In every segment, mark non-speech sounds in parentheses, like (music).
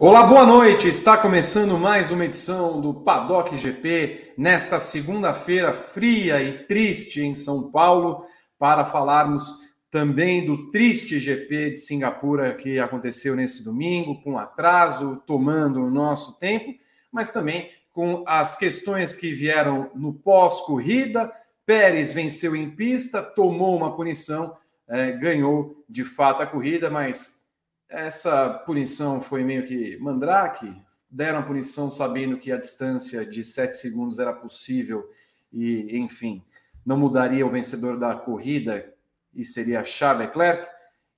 Olá, boa noite. Está começando mais uma edição do Paddock GP nesta segunda-feira fria e triste em São Paulo para falarmos também do triste GP de Singapura que aconteceu nesse domingo, com atraso, tomando o nosso tempo, mas também com as questões que vieram no pós-corrida. Pérez venceu em pista, tomou uma punição, eh, ganhou de fato a corrida, mas essa punição foi meio que mandrake, deram a punição sabendo que a distância de 7 segundos era possível e, enfim, não mudaria o vencedor da corrida e seria Charles Leclerc.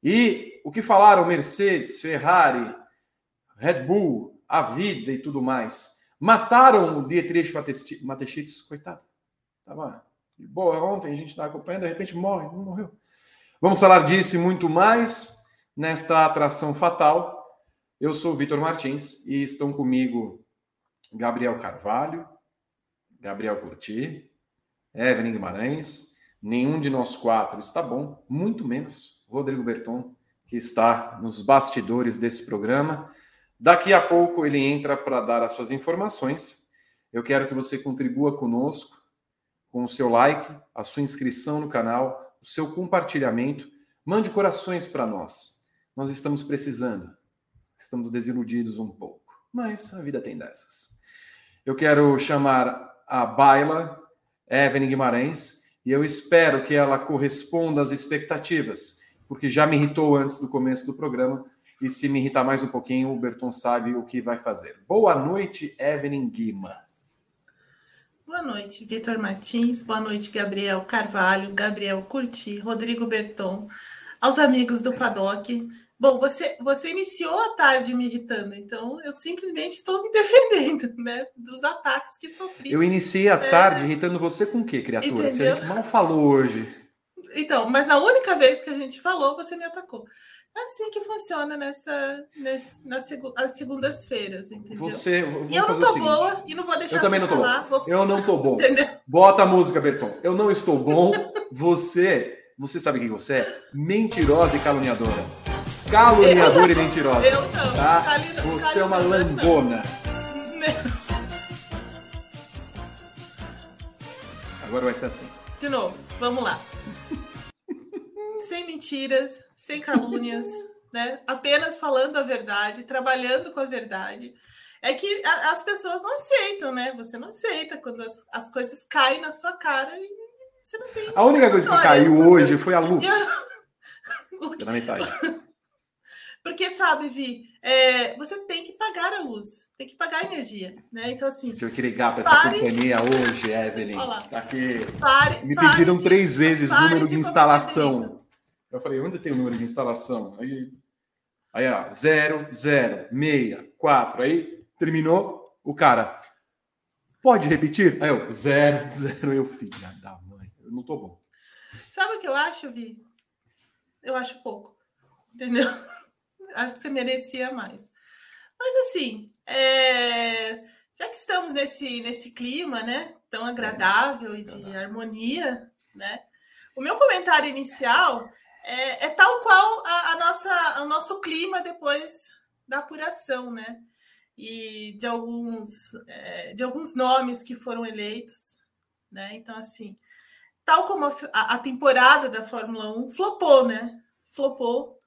E o que falaram Mercedes, Ferrari, Red Bull, a vida e tudo mais. Mataram o Dietrich Mateschitz, coitado. Tava boa ontem, a gente estava acompanhando, de repente morre, não morreu. Vamos falar disso e muito mais nesta atração fatal. Eu sou Vitor Martins e estão comigo Gabriel Carvalho, Gabriel Curti, Evelyn Guimarães. Nenhum de nós quatro está bom, muito menos Rodrigo Berton, que está nos bastidores desse programa. Daqui a pouco ele entra para dar as suas informações. Eu quero que você contribua conosco com o seu like, a sua inscrição no canal, o seu compartilhamento. Mande corações para nós nós estamos precisando. Estamos desiludidos um pouco, mas a vida tem dessas. Eu quero chamar a Baila Evelyn Guimarães e eu espero que ela corresponda às expectativas, porque já me irritou antes do começo do programa e se me irritar mais um pouquinho, o Berton sabe o que vai fazer. Boa noite, Evelyn Guima. Boa noite, Vitor Martins. Boa noite, Gabriel Carvalho, Gabriel Curti, Rodrigo Berton aos amigos do Paddock. Bom, você, você iniciou a tarde me irritando, então eu simplesmente estou me (laughs) defendendo né, dos ataques que sofri. Eu iniciei a é. tarde é... irritando você com o quê, criatura? Entendeu? Se a gente mal falou hoje. Então, mas na única vez que a gente falou, você me atacou. É assim que funciona nessa, nessa nas segundas-feiras, entendeu? Você, e eu não tô boa e não vou deixar eu também não tô falar. Bom. Vou... Eu não tô bom. Entendeu? Bota a música, Berton. Eu não estou bom. Você você sabe quem você é? Mentirosa e caluniadora. Caluniadora e mentirosa. Eu não. Tá? você é uma lambona. Agora vai ser assim. De novo, vamos lá. sem mentiras, sem calúnias, (laughs) né? Apenas falando a verdade, trabalhando com a verdade. É que a, as pessoas não aceitam, né? Você não aceita quando as, as coisas caem na sua cara e você não tem. A única coisa que caiu hoje foi a luz. (laughs) Na metade. (laughs) Porque, sabe, Vi, é, você tem que pagar a luz, tem que pagar a energia, né? Então, assim. Deixa eu que ligar para essa companhia hoje, Evelyn. Tá aqui. Pare, Me pediram de, três vezes o número de, de instalação. Eu falei, onde tem o número de instalação? Aí, aí ó, 0, 0, 6, 4. Aí terminou o cara. Pode repetir? Aí eu, 0, 0. (laughs) Eu, filha da eu não tô bom. Sabe o que eu acho, Vi? Eu acho pouco. Entendeu? Acho que você merecia mais. Mas assim, é... já que estamos nesse, nesse clima, né? Tão agradável e de harmonia, né? O meu comentário inicial é, é tal qual a, a, nossa, o nosso clima depois da apuração, né? E de alguns, é, de alguns nomes que foram eleitos, né? Então, assim, tal como a, a, temporada da Fórmula 1 flopou, né? Flopou.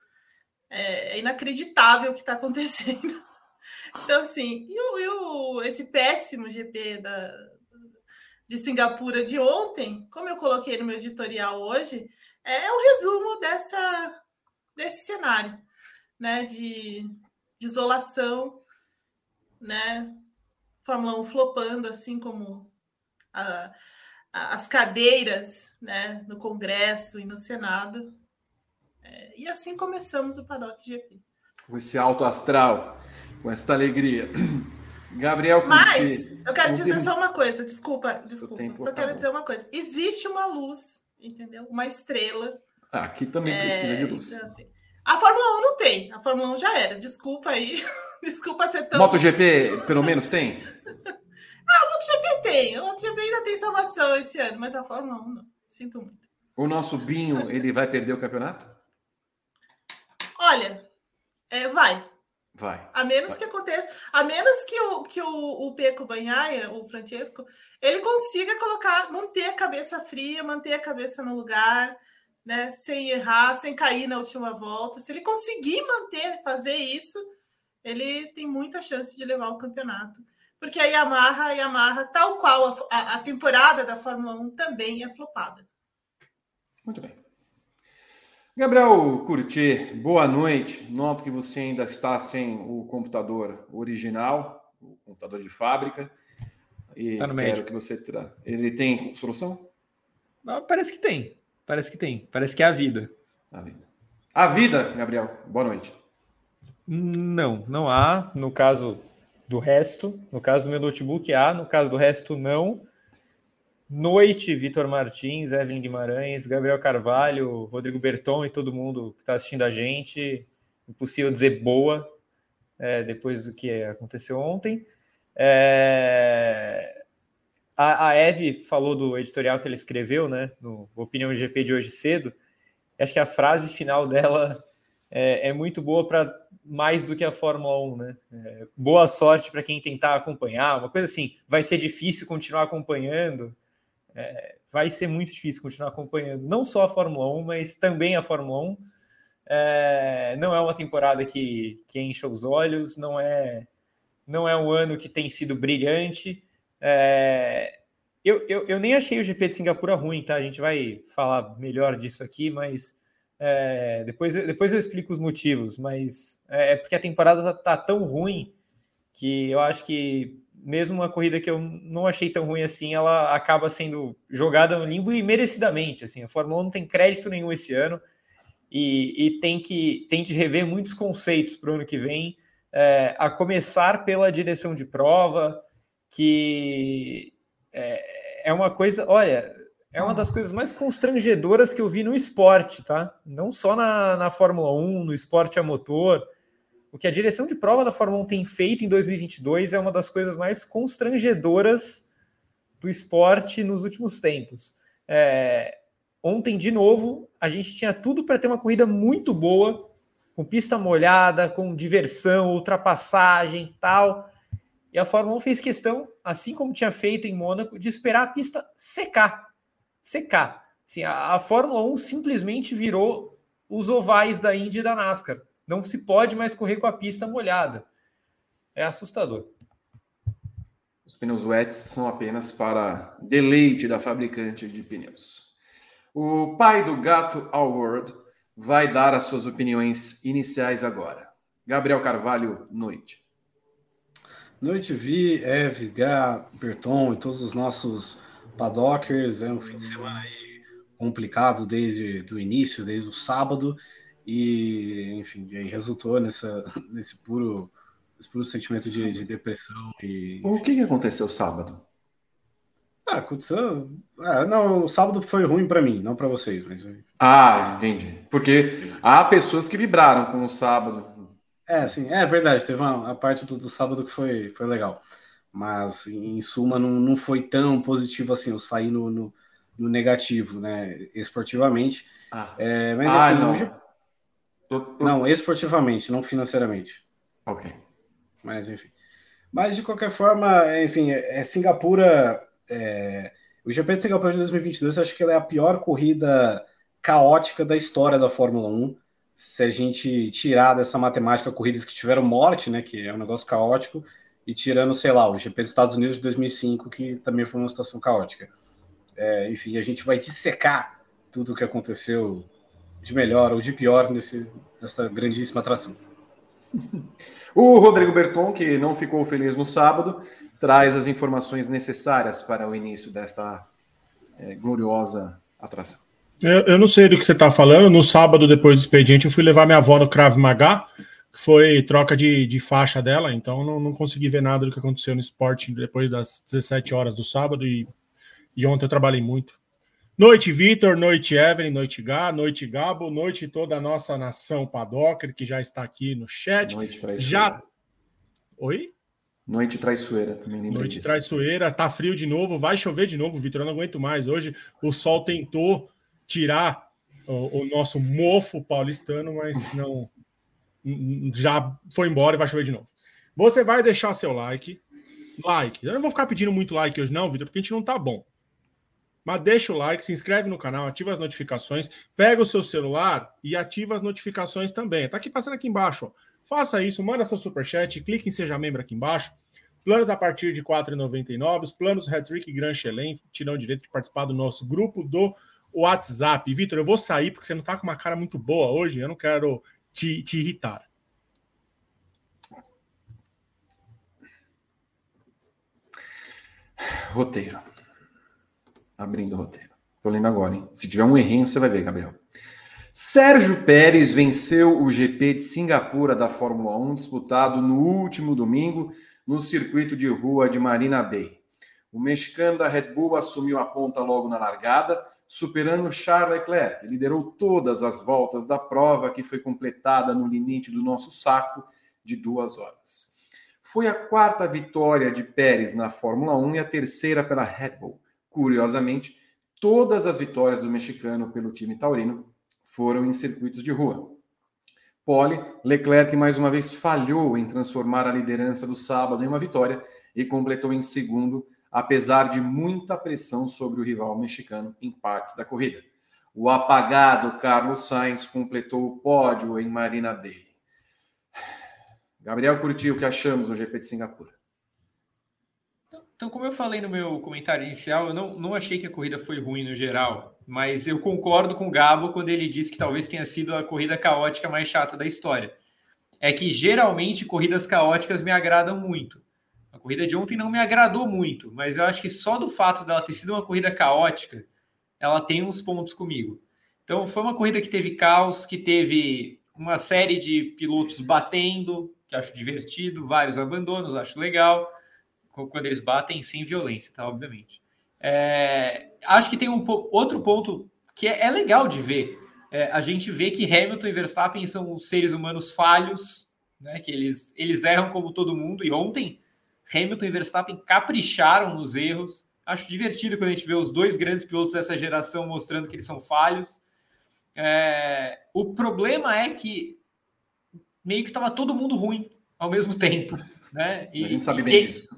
É, é inacreditável o que está acontecendo. (laughs) Então, assim, e, o, e o, esse péssimo GP da, de Singapura de ontem, como eu coloquei no meu editorial hoje, é o um resumo dessa, desse cenário, né? De, de isolação, né? Fórmula 1 flopando, assim como a, as cadeiras né, no Congresso e no Senado. É, e assim começamos o Paddock GP. Com esse alto astral, com esta alegria. (clears throat) Gabriel Mas eu quero dizer só uma coisa, desculpa, desculpa. Só quero tá dizer uma coisa. Existe uma luz, entendeu? Uma estrela. Aqui também é, precisa de luz. Então, assim, A Fórmula 1 não tem. A Fórmula 1 já era. Desculpa aí. (laughs) Desculpa ser tão. MotoGP, pelo menos, tem? (laughs) ah, o MotoGP tem. O MotoGP ainda tem salvação esse ano, mas a Fórmula 1 não. Sinto muito. O nosso Binho, ele vai perder o campeonato? Olha, é, vai. Vai. A menos vai. que aconteça, a menos que o que o, o Peco Banhaia, o Francesco, ele consiga colocar, manter a cabeça fria, manter a cabeça no lugar, né, sem errar, sem cair na última volta. Se ele conseguir manter, fazer isso, ele tem muita chance de levar o campeonato. Porque a Yamaha, a Yamaha, tal qual a, a temporada da Fórmula 1 também é flopada. Muito bem. Gabriel Curti, boa noite. Noto que você ainda está sem o computador original, o computador de fábrica. E tá no quero médico. que você tra... Ele tem solução? Ah, parece que tem. Parece que tem. Parece que é a vida. A vida. A vida, Gabriel. Boa noite. Não, não há. No caso do resto, no caso do meu notebook há, no caso do resto não. Noite, Vitor Martins, Evelyn Guimarães, Gabriel Carvalho, Rodrigo Berton e todo mundo que está assistindo a gente. Impossível dizer boa é, depois do que aconteceu ontem. É... A, a Eve falou do editorial que ele escreveu, né, no Opinião GP de hoje cedo. Acho que a frase final dela é, é muito boa para mais do que a Fórmula 1, né? É, boa sorte para quem tentar acompanhar, uma coisa assim, vai ser difícil continuar acompanhando é, vai ser muito difícil continuar acompanhando não só a Fórmula 1, mas também a Fórmula 1. É, não é uma temporada que, que encha os olhos, não é, não é um ano que tem sido brilhante. É, eu, eu, eu, nem achei o GP de Singapura ruim, tá? A gente vai falar melhor disso aqui, mas é, depois, depois eu explico os motivos. Mas é, é porque a temporada tá, tá tão ruim que eu acho que mesmo uma corrida que eu não achei tão ruim assim, ela acaba sendo jogada no limbo e merecidamente. Assim, a Fórmula 1 não tem crédito nenhum esse ano e, e tem, que, tem rever muitos conceitos para o ano que vem, é, a começar pela direção de prova, que é, é uma coisa, olha, é uma das coisas mais constrangedoras que eu vi no esporte, tá? Não só na, na Fórmula 1, no esporte a motor o que a direção de prova da Fórmula 1 tem feito em 2022 é uma das coisas mais constrangedoras do esporte nos últimos tempos. É, ontem, de novo, a gente tinha tudo para ter uma corrida muito boa, com pista molhada, com diversão, ultrapassagem tal. E a Fórmula 1 fez questão, assim como tinha feito em Mônaco, de esperar a pista secar. Secar. Assim, a, a Fórmula 1 simplesmente virou os ovais da Indy e da NASCAR. Não se pode mais correr com a pista molhada. É assustador. Os pneus wets são apenas para deleite da fabricante de pneus. O pai do gato World vai dar as suas opiniões iniciais agora. Gabriel Carvalho, noite. Noite, Vi, Eve, Gá, Berton e todos os nossos padockers. É um fim de semana aí complicado desde o início, desde o sábado. E, enfim, aí resultou nessa, (laughs) nesse puro, nesse puro sentimento de, de depressão. E... O que, que aconteceu sábado? Ah, aconteceu. Ah, não, o sábado foi ruim para mim, não para vocês, mas. Ah, entendi. Porque há pessoas que vibraram com o sábado. É, sim, é verdade. Teve uma a parte do, do, sábado que foi, foi legal. Mas, em suma, não, não foi tão positivo assim. Eu saí no, no, no negativo, né? Esportivamente. Ah, é, mas, ah não. Hoje, não, esportivamente, não financeiramente. Ok. Mas, enfim. Mas, de qualquer forma, enfim, é, é Singapura. É... O GP de Singapura de 2022, acho que ela é a pior corrida caótica da história da Fórmula 1. Se a gente tirar dessa matemática corridas que tiveram morte, né, que é um negócio caótico, e tirando, sei lá, o GP dos Estados Unidos de 2005, que também foi uma situação caótica. É, enfim, a gente vai dissecar tudo o que aconteceu de melhor ou de pior nesse, nessa grandíssima atração. O Rodrigo Berton, que não ficou feliz no sábado, traz as informações necessárias para o início desta é, gloriosa atração. Eu, eu, não sei do que você está falando. No sábado, depois do expediente, eu fui levar minha avó no Krav Maga, que foi troca de, de faixa dela, então não, não consegui ver nada do que aconteceu no esporte depois das 17 horas do sábado e, e ontem eu trabalhei muito. Noite, Vitor, noite, Evelyn, noite, Gá, noite, Gabo, noite toda a nossa nação Padocker, que já está aqui no chat. Noite traiçoeira. Já. Oi? Noite traiçoeira, também Noite disso. traiçoeira, tá frio de novo, vai chover de novo, Vitor. Eu não aguento mais. Hoje o sol tentou tirar o, o nosso mofo paulistano, mas (laughs) não. Já foi embora e vai chover de novo. Você vai deixar seu like. Like. Eu não vou ficar pedindo muito like hoje, não, Vitor, porque a gente não tá bom. Mas deixa o like, se inscreve no canal, ativa as notificações, pega o seu celular e ativa as notificações também. Tá aqui passando aqui embaixo. Ó. Faça isso, manda seu superchat, clique em Seja Membro aqui embaixo. Planos a partir de R$ 4,99. Os planos Hattrick e Grand Chelem te dão o direito de participar do nosso grupo do WhatsApp. Vitor, eu vou sair porque você não tá com uma cara muito boa hoje. Eu não quero te, te irritar. Roteiro. Abrindo o roteiro. Tô lendo agora, hein? Se tiver um errinho, você vai ver, Gabriel. Sérgio Pérez venceu o GP de Singapura da Fórmula 1, disputado no último domingo no circuito de rua de Marina Bay. O mexicano da Red Bull assumiu a ponta logo na largada, superando Charles Leclerc. Liderou todas as voltas da prova, que foi completada no limite do nosso saco de duas horas. Foi a quarta vitória de Pérez na Fórmula 1 e a terceira pela Red Bull. Curiosamente, todas as vitórias do mexicano pelo time taurino foram em circuitos de rua. Pole, Leclerc mais uma vez falhou em transformar a liderança do sábado em uma vitória e completou em segundo, apesar de muita pressão sobre o rival mexicano em partes da corrida. O apagado Carlos Sainz completou o pódio em Marina Bay. Gabriel Curti, o que achamos do GP de Singapura? Então, como eu falei no meu comentário inicial, eu não, não achei que a corrida foi ruim no geral, mas eu concordo com o Gabo quando ele disse que talvez tenha sido a corrida caótica mais chata da história. É que geralmente corridas caóticas me agradam muito. A corrida de ontem não me agradou muito, mas eu acho que só do fato dela ter sido uma corrida caótica, ela tem uns pontos comigo. Então, foi uma corrida que teve caos, que teve uma série de pilotos batendo, que acho divertido, vários abandonos, acho legal quando eles batem sem violência, tá? Obviamente. É, acho que tem um outro ponto que é, é legal de ver. É, a gente vê que Hamilton e Verstappen são seres humanos falhos, né? Que eles, eles erram como todo mundo. E ontem, Hamilton e Verstappen capricharam nos erros. Acho divertido quando a gente vê os dois grandes pilotos dessa geração mostrando que eles são falhos. É, o problema é que meio que estava todo mundo ruim ao mesmo tempo. Né? E, a gente sabe bem disso.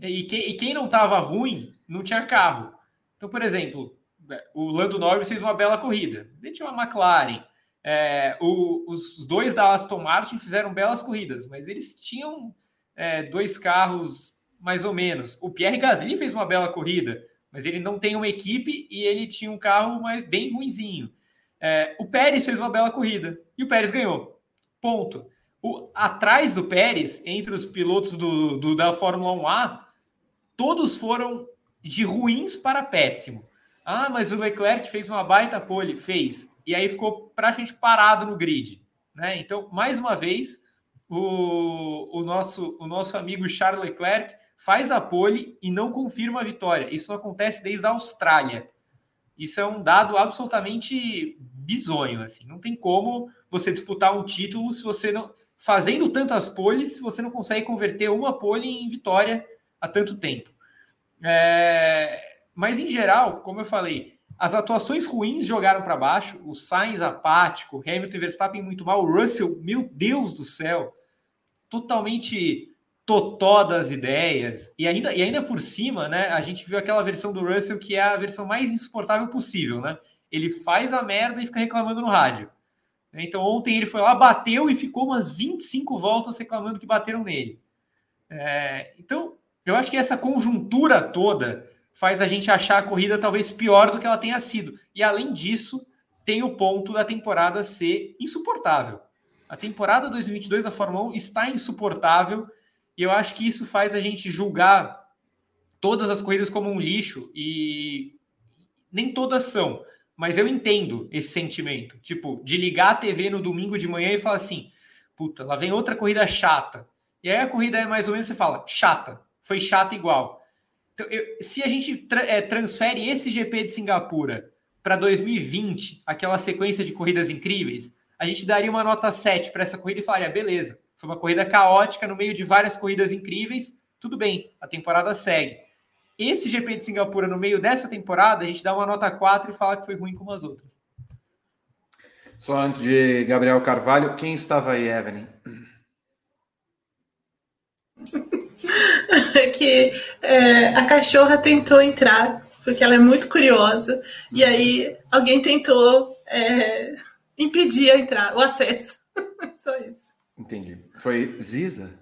E, que, e quem não estava ruim não tinha carro. Então, por exemplo, o Lando Norris fez uma bela corrida. Ele tinha uma McLaren. É, o, os dois da Aston Martin fizeram belas corridas, mas eles tinham é, dois carros mais ou menos. O Pierre Gasly fez uma bela corrida, mas ele não tem uma equipe e ele tinha um carro mais, bem ruinzinho. É, o Pérez fez uma bela corrida e o Pérez ganhou. Ponto. O, atrás do Pérez, entre os pilotos do, do, da Fórmula 1A, todos foram de ruins para péssimo. Ah, mas o Leclerc fez uma baita pole, fez. E aí ficou praticamente parado no grid. Né? Então, mais uma vez, o, o, nosso, o nosso amigo Charles Leclerc faz a pole e não confirma a vitória. Isso acontece desde a Austrália. Isso é um dado absolutamente bizonho. Assim. Não tem como você disputar um título se você não fazendo tantas poles, você não consegue converter uma pole em vitória há tanto tempo. É... Mas, em geral, como eu falei, as atuações ruins jogaram para baixo, o Sainz apático, Hamilton e Verstappen muito mal, o Russell, meu Deus do céu, totalmente totó das ideias, e ainda, e ainda por cima, né, a gente viu aquela versão do Russell que é a versão mais insuportável possível, né? Ele faz a merda e fica reclamando no rádio. Então ontem ele foi lá, bateu e ficou umas 25 voltas reclamando que bateram nele. É, então, eu acho que essa conjuntura toda faz a gente achar a corrida talvez pior do que ela tenha sido. E além disso, tem o ponto da temporada ser insuportável. A temporada 2022 da Fórmula 1 está insuportável e eu acho que isso faz a gente julgar todas as corridas como um lixo e nem todas são. Mas eu entendo esse sentimento, tipo, de ligar a TV no domingo de manhã e falar assim: puta, lá vem outra corrida chata. E aí a corrida é mais ou menos, você fala, chata, foi chata igual. Então, eu, se a gente tra é, transfere esse GP de Singapura para 2020, aquela sequência de corridas incríveis, a gente daria uma nota 7 para essa corrida e falaria: beleza, foi uma corrida caótica no meio de várias corridas incríveis, tudo bem, a temporada segue. Esse GP de Singapura, no meio dessa temporada, a gente dá uma nota 4 e fala que foi ruim como as outras. Só antes de Gabriel Carvalho, quem estava aí, Evelyn? (laughs) que é, a cachorra tentou entrar, porque ela é muito curiosa, e aí alguém tentou é, impedir a entrar, o acesso. (laughs) Só isso. Entendi. Foi Ziza?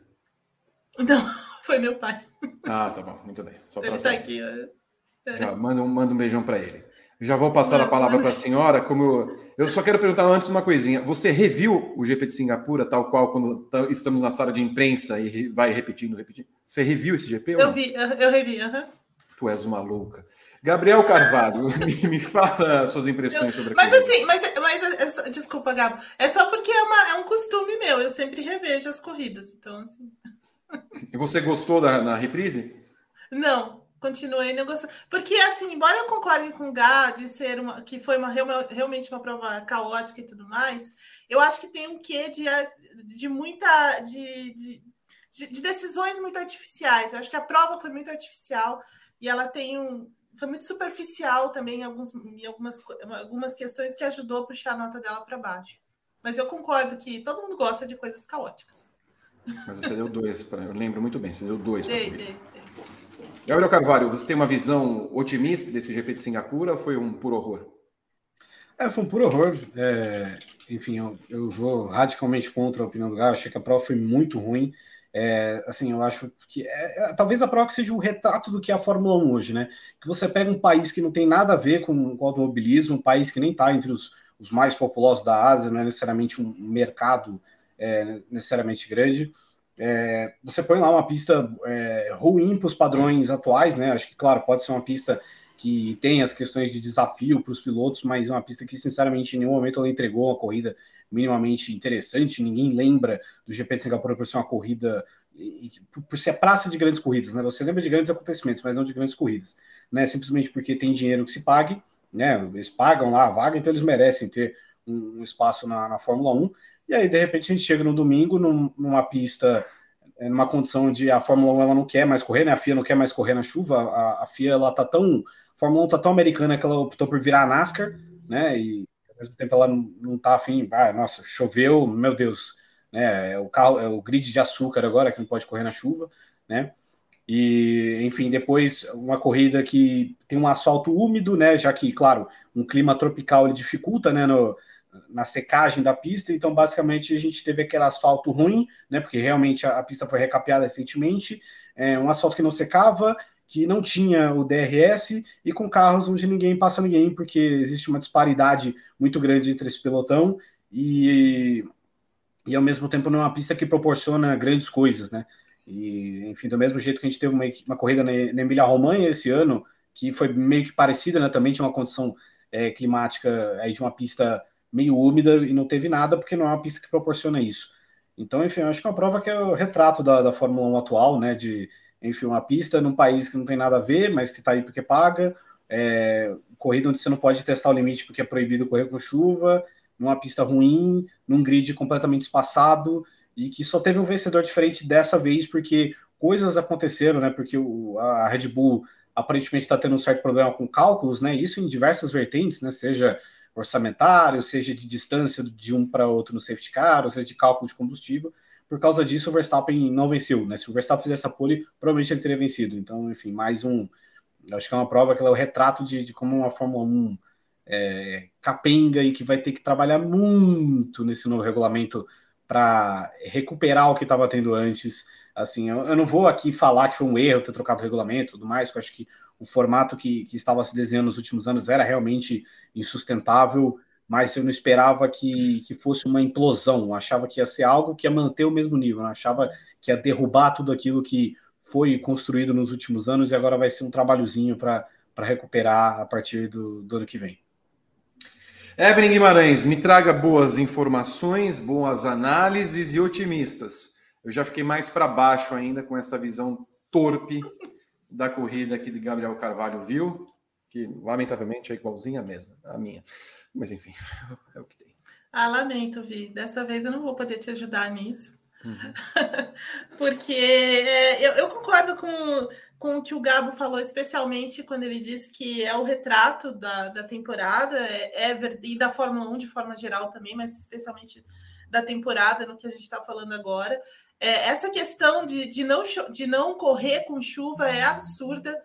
Não, (laughs) foi meu pai. Ah, tá bom, muito bem. Só ele está aqui. Já, manda, um, manda um beijão para ele. já vou passar a palavra para a senhora. Como eu, eu, só quero perguntar antes uma coisinha. Você reviu o GP de Singapura, tal qual quando estamos na sala de imprensa e vai repetindo, repetindo? Você reviu esse GP? Eu vi, eu revi, aham. Tu és uma louca. Gabriel Carvalho, (laughs) me, me fala suas impressões sobre Mas assim, mas, mas é desculpa, Gabo. É só porque é, uma, é um costume meu. Eu sempre revejo as corridas. Então, assim. E você gostou da na reprise? Não, continuei não gostando. Porque, assim, embora eu concorde com o Gá de ser uma, que foi uma, realmente uma prova caótica e tudo mais, eu acho que tem um quê de, de muita. De, de, de decisões muito artificiais. Eu acho que a prova foi muito artificial e ela tem um. Foi muito superficial também em, alguns, em algumas, algumas questões que ajudou a puxar a nota dela para baixo. Mas eu concordo que todo mundo gosta de coisas caóticas. Mas você deu dois para. Eu lembro muito bem, você deu dois para Gabriel Carvalho, você tem uma visão otimista desse GP de Singapura ou foi um puro horror? É, foi um puro horror. É, enfim, eu, eu, vou radicalmente contra a opinião do Gabriel. Achei que a prova foi muito ruim. É, assim, eu acho que é, é, talvez a prova seja um retrato do que é a Fórmula 1 hoje, né? Que você pega um país que não tem nada a ver com, com automobilismo, um país que nem está entre os, os mais populosos da Ásia, não é necessariamente um mercado é, necessariamente grande. É, você põe lá uma pista é, ruim para os padrões atuais, né? Acho que, claro, pode ser uma pista que tem as questões de desafio para os pilotos, mas é uma pista que, sinceramente, em nenhum momento ela entregou uma corrida minimamente interessante. Ninguém lembra do GP de Singapura por ser uma corrida, por ser a praça de grandes corridas, né? Você lembra de grandes acontecimentos, mas não de grandes corridas, né? Simplesmente porque tem dinheiro que se pague, né? Eles pagam lá a vaga, então eles merecem ter um, espaço na, na Fórmula 1. E aí, de repente, a gente chega no domingo num, numa pista, é, numa condição de a Fórmula 1 ela não quer mais correr, né? A FIA não quer mais correr na chuva. A, a FIA ela tá tão. A Fórmula 1 tá tão americana que ela optou por virar a NASCAR, né? E ao mesmo tempo ela não, não tá afim. Ah, nossa, choveu, meu Deus. Né? É o carro, é o grid de açúcar agora que não pode correr na chuva, né? E, enfim, depois uma corrida que tem um asfalto úmido, né? Já que, claro, um clima tropical ele dificulta, né? No, na secagem da pista, então basicamente a gente teve aquele asfalto ruim, né? Porque realmente a, a pista foi recapeada recentemente, é, um asfalto que não secava, que não tinha o DRS e com carros onde ninguém passa ninguém, porque existe uma disparidade muito grande entre esse pelotão e, e ao mesmo tempo não é uma pista que proporciona grandes coisas, né? E, enfim, do mesmo jeito que a gente teve uma, uma corrida na, Emília-Romanha esse ano, que foi meio que parecida, né? Também tinha uma condição é, climática aí de uma pista meio úmida e não teve nada, porque não é uma pista que proporciona isso. Então, enfim, acho que é uma prova que é o retrato da, da Fórmula 1 atual, né? De, enfim, uma pista num país que não tem nada a ver, mas que está aí porque paga, é, corrida onde você não pode testar o limite porque é proibido correr com chuva, numa pista ruim, num grid completamente espaçado, e que só teve um vencedor diferente dessa vez, porque coisas aconteceram, né? Porque o, a Red Bull aparentemente está tendo um certo problema com cálculos, né? Isso em diversas vertentes, né? Seja orçamentário, seja de distância de um para outro no safety car, ou seja de cálculo de combustível. Por causa disso, o Verstappen não venceu. Né? Se o Verstappen fizesse a pole, provavelmente ele teria vencido. Então, enfim, mais um. Acho que é uma prova que é o retrato de, de como uma Fórmula 1 é, capenga e que vai ter que trabalhar muito nesse novo regulamento para recuperar o que estava tendo antes. Assim, eu, eu, não vou aqui falar que foi um erro ter trocado o regulamento e tudo mais, eu acho que o formato que, que estava se desenhando nos últimos anos era realmente insustentável, mas eu não esperava que, que fosse uma implosão. Eu achava que ia ser algo que ia manter o mesmo nível. Eu achava que ia derrubar tudo aquilo que foi construído nos últimos anos e agora vai ser um trabalhozinho para recuperar a partir do, do ano que vem. Evelyn Guimarães, me traga boas informações, boas análises e otimistas. Eu já fiquei mais para baixo ainda com essa visão torpe da corrida que Gabriel Carvalho viu, que lamentavelmente é igualzinha a mesma, a minha. Mas enfim, (laughs) é o que tem. Ah, lamento, Vi. Dessa vez eu não vou poder te ajudar nisso. Uhum. (laughs) Porque é, eu, eu, concordo com, com o que o Gabo falou, especialmente quando ele disse que é o retrato da, da temporada, é, é, e da Fórmula 1 de forma geral também, mas especialmente da temporada, no que a gente está falando agora. É, essa questão de, de, não, de não correr com chuva é absurda.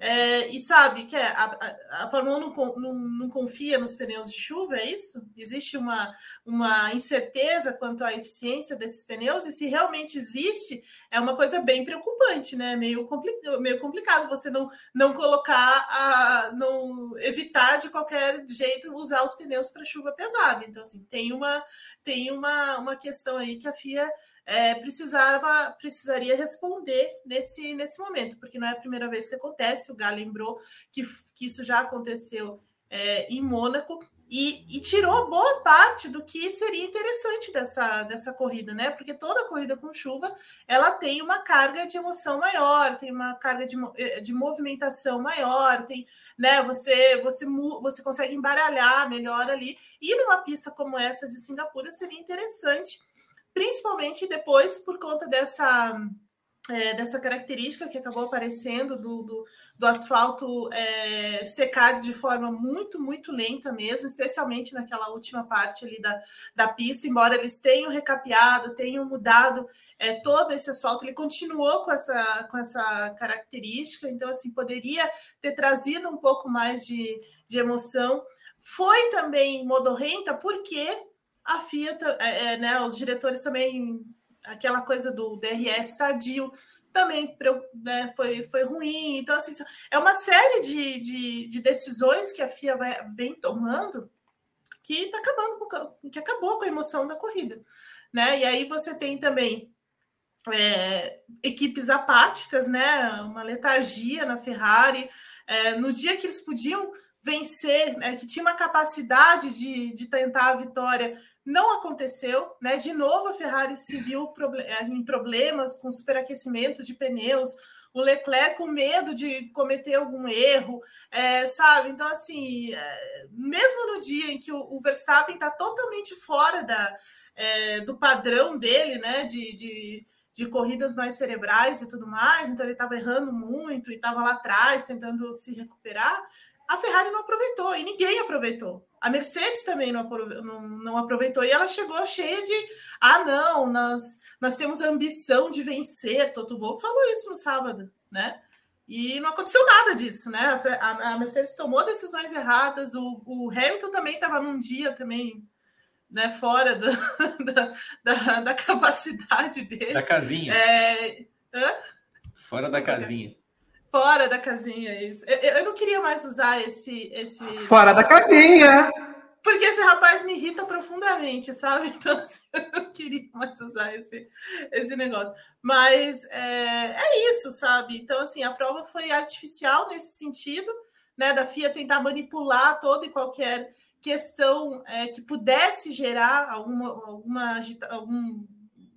É, e sabe que é, a, a, a Fórmula 1 não, não, não, confia nos pneus de chuva, é isso? Existe uma, uma incerteza quanto à eficiência desses pneus, e se realmente existe, é uma coisa bem preocupante, né? Meio, compli meio complicado você não, não colocar, a, não evitar de qualquer jeito usar os pneus para chuva pesada. Então, assim, tem uma, tem uma, uma questão aí que a FIA é, precisava, precisaria responder nesse, nesse momento, porque não é a primeira vez que acontece. O Gá lembrou que, que isso já aconteceu é, em Mônaco e, e, tirou boa parte do que seria interessante dessa, dessa corrida, né? Porque toda corrida com chuva ela tem uma carga de emoção maior, tem uma carga de, eh, de movimentação maior, tem, né? Você, você, você consegue embaralhar melhor ali. E numa pista como essa de Singapura seria interessante principalmente depois por conta dessa, é, dessa característica que acabou aparecendo do, do, do asfalto é, secar de forma muito, muito lenta mesmo, especialmente naquela última parte ali da, da pista, embora eles tenham recapeado, tenham mudado é, todo esse asfalto, ele continuou com essa, com essa característica, então assim, poderia ter trazido um pouco mais de, de emoção. Foi também modorrenta porque a Fiat, é, é, né, os diretores também, aquela coisa do DRS tardio, também né, foi, foi ruim. Então, assim, é uma série de, de, de decisões que a FIA vai, vem tomando que está acabando com, que acabou com a emoção da corrida. Né? E aí você tem também é, equipes apáticas, né? Uma letargia na Ferrari. É, no dia que eles podiam vencer, né, que tinha uma capacidade de, de tentar a vitória, não aconteceu, né? De novo a Ferrari se viu eh, em problemas com superaquecimento de pneus, o Leclerc com medo de cometer algum erro, é, sabe? Então, assim, é, mesmo no dia em que o, o Verstappen está totalmente fora da, é, do padrão dele, né? De, de, de, corridas mais cerebrais e tudo mais, então ele estava errando muito e estava lá atrás tentando se recuperar a Ferrari não aproveitou e ninguém aproveitou. A Mercedes também não, não, não, aproveitou e ela chegou cheia de ah, não, nós, nós temos a ambição de vencer. Toto Wolff falou isso no sábado, né? E não aconteceu nada disso, né? A, a Mercedes tomou decisões erradas, o, o Hamilton também estava num dia também né, fora do, (laughs) da, da, da, capacidade dele. Da casinha. É... Fora da casinha. Fora da casinha, isso. Eu, eu não queria mais usar esse. esse Fora da casinha! Porque esse rapaz me irrita profundamente, sabe? (laughs) Então, assim, eu não queria mais usar esse, esse negócio. Mas é, é isso, sabe? Então, assim, a prova foi artificial nesse sentido, né? Da FIA tentar manipular toda e qualquer questão é, que pudesse gerar alguma, alguma algum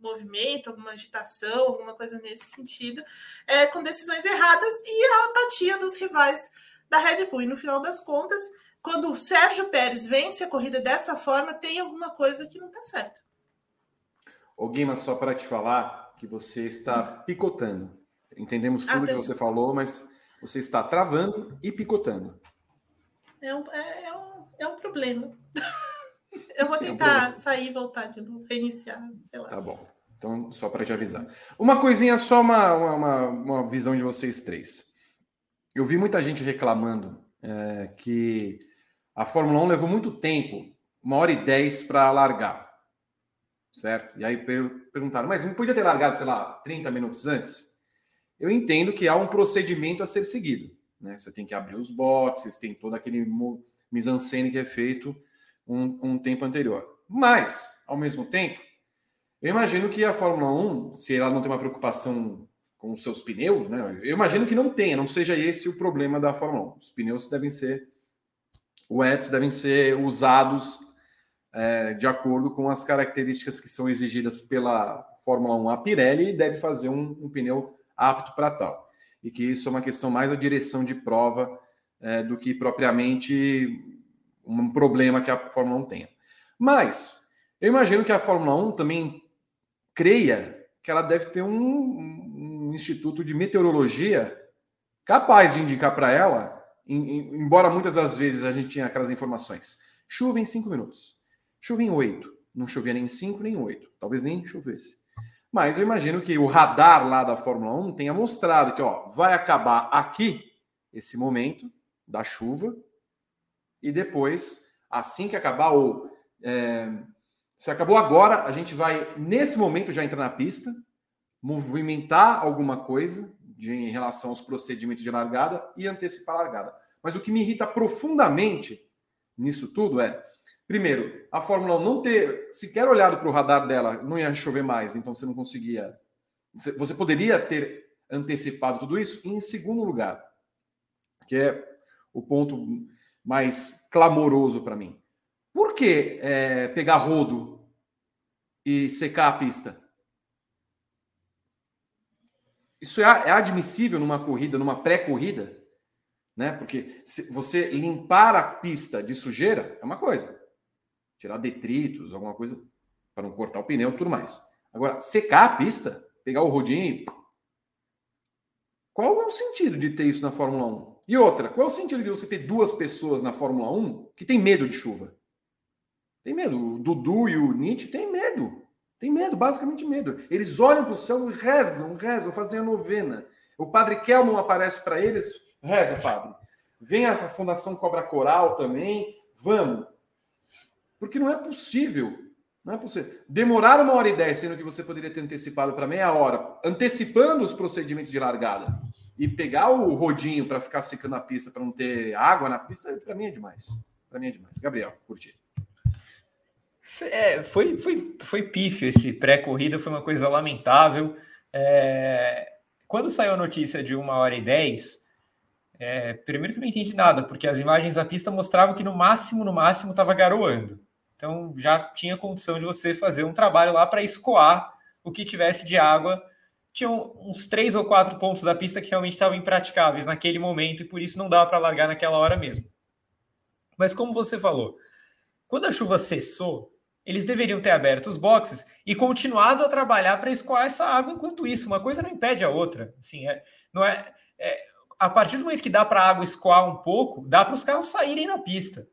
movimento, alguma agitação, alguma coisa nesse sentido, é, com decisões erradas e a apatia dos rivais da Red Bull. E no final das contas, quando o Sérgio Pérez vence a corrida dessa forma, tem alguma coisa que não está certa. Ô Guima, só para te falar que você está picotando. Entendemos tudo ah, que você falou, mas você está travando e picotando. É um, é, é um, é um problema. (laughs) Eu vou tentar sair e voltar de novo, reiniciar, sei lá. Tá bom. Então, só para te avisar. Uma coisinha, só uma, uma, uma, visão de vocês três. Eu vi muita gente reclamando é, que a Fórmula 1 levou muito tempo, uma hora e dez para largar. Certo? E aí per perguntaram, mas não podia ter largado, sei lá, 30 minutos antes? Eu entendo que há um procedimento a ser seguido. Né? Você tem que abrir os boxes, tem todo aquele mise-en-scène que é feito um, um tempo anterior. Mas, ao mesmo tempo, eu imagino que a Fórmula 1, se ela não tem uma preocupação com os seus pneus, né? Eu imagino que não tenha, não seja esse o problema da Fórmula 1. Os pneus devem ser wets, devem ser usados é, de acordo com as características que são exigidas pela Fórmula 1. A Pirelli deve fazer um, um pneu apto para tal. e que isso é uma questão mais da direção de prova é, do que propriamente um problema que a Fórmula 1 tenha. Mas eu imagino que a Fórmula 1 também creia que ela deve ter um, um instituto de meteorologia capaz de indicar para ela, em, embora muitas das vezes a gente tinha aquelas informações, chuva em cinco minutos, chuva em oito, não chovia nem em cinco nem oito, talvez nem chovesse. Mas eu imagino que o radar lá da Fórmula 1 tenha mostrado que ó, vai acabar aqui esse momento da chuva e depois, assim que acabar, ou é, se acabou agora, a gente vai, nesse momento, já entrar na pista, movimentar alguma coisa de, em relação aos procedimentos de largada e antecipar a largada. Mas o que me irrita profundamente nisso tudo é Primeiro, a Fórmula 1 não ter sequer olhado para o radar dela, não ia chover mais, então você não conseguia. Você poderia ter antecipado tudo isso. E em segundo lugar, que é o ponto mais clamoroso para mim, por que é, pegar rodo e secar a pista? Isso é, é admissível numa corrida, numa pré-corrida? Né? Porque você limpar a pista de sujeira é uma coisa tirar detritos, alguma coisa para não cortar o pneu tudo mais. Agora, secar a pista, pegar o rodinho. Qual é o sentido de ter isso na Fórmula 1? E outra, qual é o sentido de você ter duas pessoas na Fórmula 1 que tem medo de chuva? Tem medo. O Dudu e o Nietzsche têm medo. Tem medo, basicamente medo. Eles olham para o céu e rezam, rezam, fazem a novena. O padre Kelman aparece para eles, reza, padre. Vem a Fundação Cobra Coral também, vamos. Porque não é possível. Não é possível. Demorar uma hora e dez, sendo que você poderia ter antecipado para meia hora, antecipando os procedimentos de largada e pegar o rodinho para ficar secando a pista para não ter água na pista, para mim é demais. Para mim é demais. Gabriel, curti. É, foi, foi, foi pífio esse pré-corrida, foi uma coisa lamentável. É, quando saiu a notícia de uma hora e dez, é, primeiro que não entendi nada, porque as imagens da pista mostravam que no máximo, no máximo, estava garoando. Então já tinha condição de você fazer um trabalho lá para escoar o que tivesse de água. Tinham uns três ou quatro pontos da pista que realmente estavam impraticáveis naquele momento e por isso não dava para largar naquela hora mesmo. Mas como você falou, quando a chuva cessou, eles deveriam ter aberto os boxes e continuado a trabalhar para escoar essa água enquanto isso. Uma coisa não impede a outra. Assim, é, não é, é a partir do momento que dá para a água escoar um pouco, dá para os carros saírem na pista.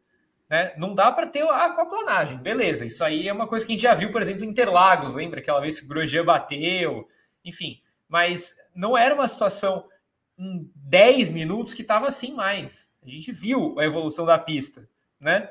Né? Não dá para ter a aquaplanagem, beleza. Isso aí é uma coisa que a gente já viu, por exemplo, em Interlagos, lembra aquela vez que o Grosjean bateu, enfim. Mas não era uma situação em 10 minutos que estava assim mais. A gente viu a evolução da pista, né?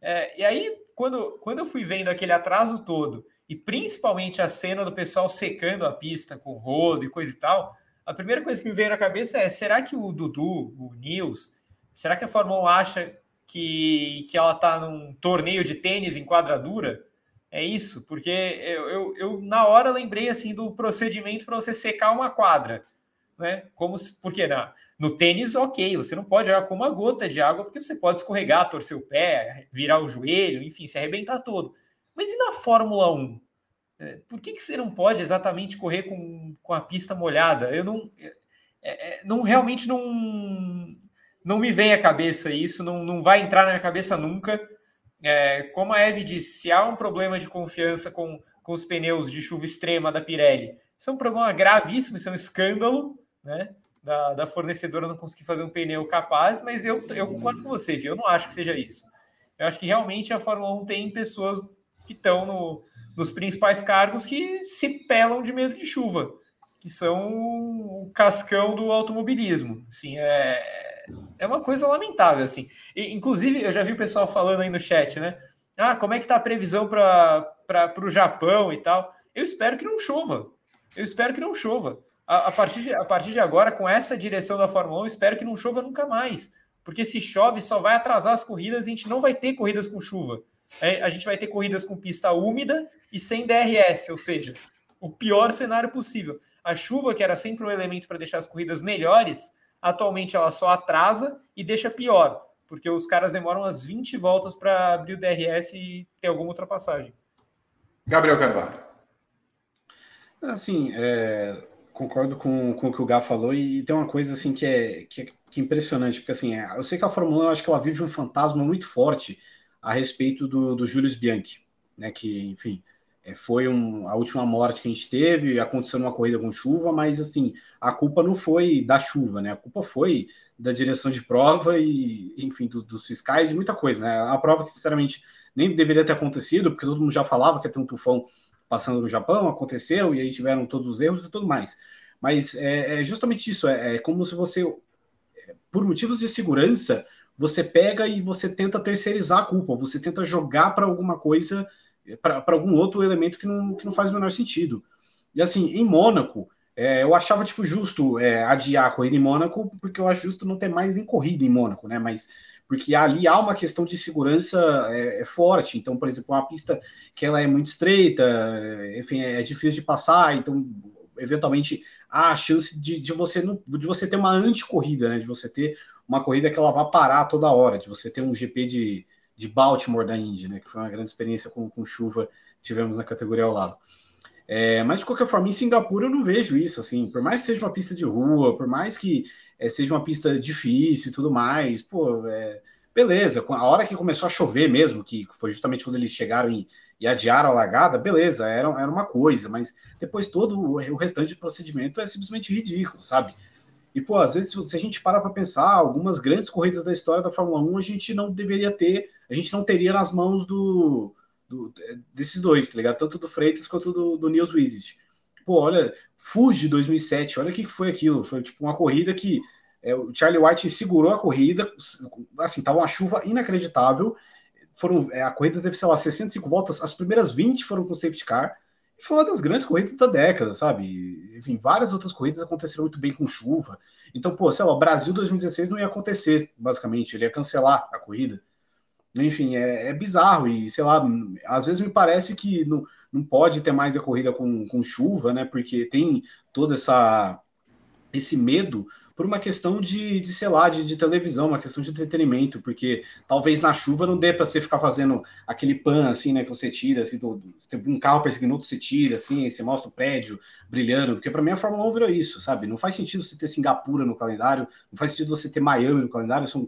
É, e aí, quando, quando eu fui vendo aquele atraso todo, e principalmente a cena do pessoal secando a pista com rodo e coisa e tal, a primeira coisa que me veio na cabeça é: será que o Dudu, o Nils, será que a Fórmula 1 acha que, que ela está num torneio de tênis em quadradura. É isso, porque eu, eu, eu na hora lembrei assim do procedimento para você secar uma quadra, né? Como se, porque na, no tênis, ok, você não pode jogar com uma gota de água, porque você pode escorregar, torcer o pé, virar o joelho, enfim, se arrebentar todo. Mas e na Fórmula 1? É, por que, que você não pode exatamente correr com, com a pista molhada? Eu não, é, é, não realmente não não me vem à cabeça isso, não, não vai entrar na minha cabeça nunca. É, como a Eve disse, se há um problema de confiança com, com os pneus de chuva extrema da Pirelli, isso é um problema gravíssimo, isso é um escândalo, né? Da, da fornecedora não conseguir fazer um pneu capaz, mas eu, eu concordo com você, viu? Eu não acho que seja isso. Eu acho que realmente a Fórmula 1 tem pessoas que estão no, nos principais cargos que se pelam de medo de chuva, que são o cascão do automobilismo. Assim, é, é uma coisa lamentável, assim. E, inclusive, eu já vi o pessoal falando aí no chat, né? Ah, como é que tá a previsão para o Japão e tal? Eu espero que não chova. Eu espero que não chova. A, a, partir de, a partir de agora, com essa direção da Fórmula 1, eu espero que não chova nunca mais. Porque se chove, só vai atrasar as corridas e a gente não vai ter corridas com chuva. É, a gente vai ter corridas com pista úmida e sem DRS, ou seja, o pior cenário possível. A chuva, que era sempre um elemento para deixar as corridas melhores, Atualmente ela só atrasa e deixa pior, porque os caras demoram umas 20 voltas para abrir o DRS e ter alguma ultrapassagem. Gabriel Carvalho. Assim, é, concordo com, com o que o Gá falou, e tem uma coisa assim que é, que é, que é impressionante, porque assim, eu sei que a Fórmula 1, eu acho que ela vive um fantasma muito forte a respeito do, do Julius Bianchi, né? Que, enfim, é, foi um, a última morte que a gente teve, aconteceu numa corrida com chuva, mas assim, a culpa não foi da chuva, né? A culpa foi da direção de prova e, enfim, do, dos fiscais, de muita coisa, né? A prova que, sinceramente, nem deveria ter acontecido, porque todo mundo já falava que ia ter um tufão passando no Japão, aconteceu, e aí tiveram todos os erros e tudo mais. Mas é, é justamente isso, é, é, como se você, por motivos de segurança, você pega e você tenta terceirizar a culpa, você tenta jogar para alguma coisa, para algum outro elemento que não, que não faz o menor sentido. E assim, em Mônaco, é, eu achava tipo justo é, adiar a corrida em Mônaco, porque eu acho justo não ter mais nem corrida em Mônaco, né? Mas porque ali há uma questão de segurança é, é, forte. Então, por exemplo, uma pista que ela é muito estreita, enfim, é difícil de passar, então eventualmente há a chance de, de você não, de você ter uma anticorrida, né? De você ter uma corrida que ela vá parar toda hora, de você ter um GP de, de Baltimore da Indy, né? Que foi uma grande experiência com, com chuva tivemos na categoria ao lado. É, mas de qualquer forma, em Singapura eu não vejo isso, assim, por mais que seja uma pista de rua, por mais que é, seja uma pista difícil e tudo mais, pô, é, beleza. A hora que começou a chover mesmo, que foi justamente quando eles chegaram e, e adiaram a largada, beleza, era, era uma coisa, mas depois todo o, o restante do procedimento é simplesmente ridículo, sabe? E, pô, às vezes, se a gente para para pensar, algumas grandes corridas da história da Fórmula 1 a gente não deveria ter, a gente não teria nas mãos do, do desses dois, tá ligado? Tanto do Freitas quanto do, do Nils Wiesich. Pô, olha, Fuji 2007, olha o que foi aquilo. Foi tipo uma corrida que é, o Charlie White segurou a corrida, assim, tava uma chuva inacreditável. Foram, é, a corrida teve, sei lá, 65 voltas, as primeiras 20 foram com safety car. E foi uma das grandes corridas da década, sabe? Enfim, várias outras corridas aconteceram muito bem com chuva. Então, pô, sei lá, Brasil 2016 não ia acontecer, basicamente, ele ia cancelar a corrida. Enfim, é, é bizarro e, sei lá, às vezes me parece que não, não pode ter mais a corrida com, com chuva, né? Porque tem toda essa esse medo por uma questão de, de sei lá, de, de, televisão, uma questão de entretenimento, porque talvez na chuva não dê para você ficar fazendo aquele pan assim, né, que você tira, assim, do, do, um carro perseguindo outro, você tira, assim, você mostra o prédio brilhando, porque para mim a Fórmula 1 virou isso, sabe? Não faz sentido você ter Singapura no calendário, não faz sentido você ter Miami no calendário, são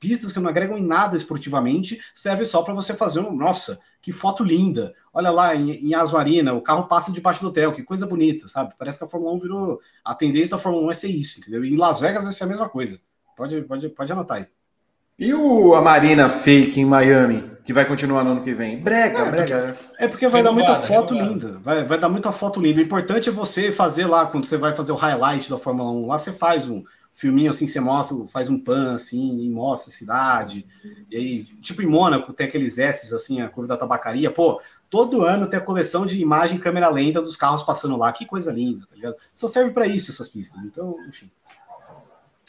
pistas que não agregam em nada esportivamente, serve só para você fazer um, nossa, que foto linda. Olha lá em, em Asmarina, o carro passa debaixo do hotel, que coisa bonita, sabe? Parece que a Fórmula 1 virou. A tendência da Fórmula 1 é ser isso, entendeu? E em Las Vegas vai ser a mesma coisa. Pode, pode, pode anotar aí. E o, a Marina Fake em Miami, que vai continuar no ano que vem? Brega, é, brega. Porque, é porque vai dar muita foto linda. Vai, vai dar muita foto linda. O importante é você fazer lá, quando você vai fazer o highlight da Fórmula 1, lá você faz um filminho assim, você mostra, faz um pan assim, e mostra a cidade. E aí, tipo em Mônaco, tem aqueles S assim, a curva da tabacaria. Pô, todo ano tem a coleção de imagem câmera lenta dos carros passando lá. Que coisa linda, tá ligado? Só serve para isso essas pistas. Então, enfim.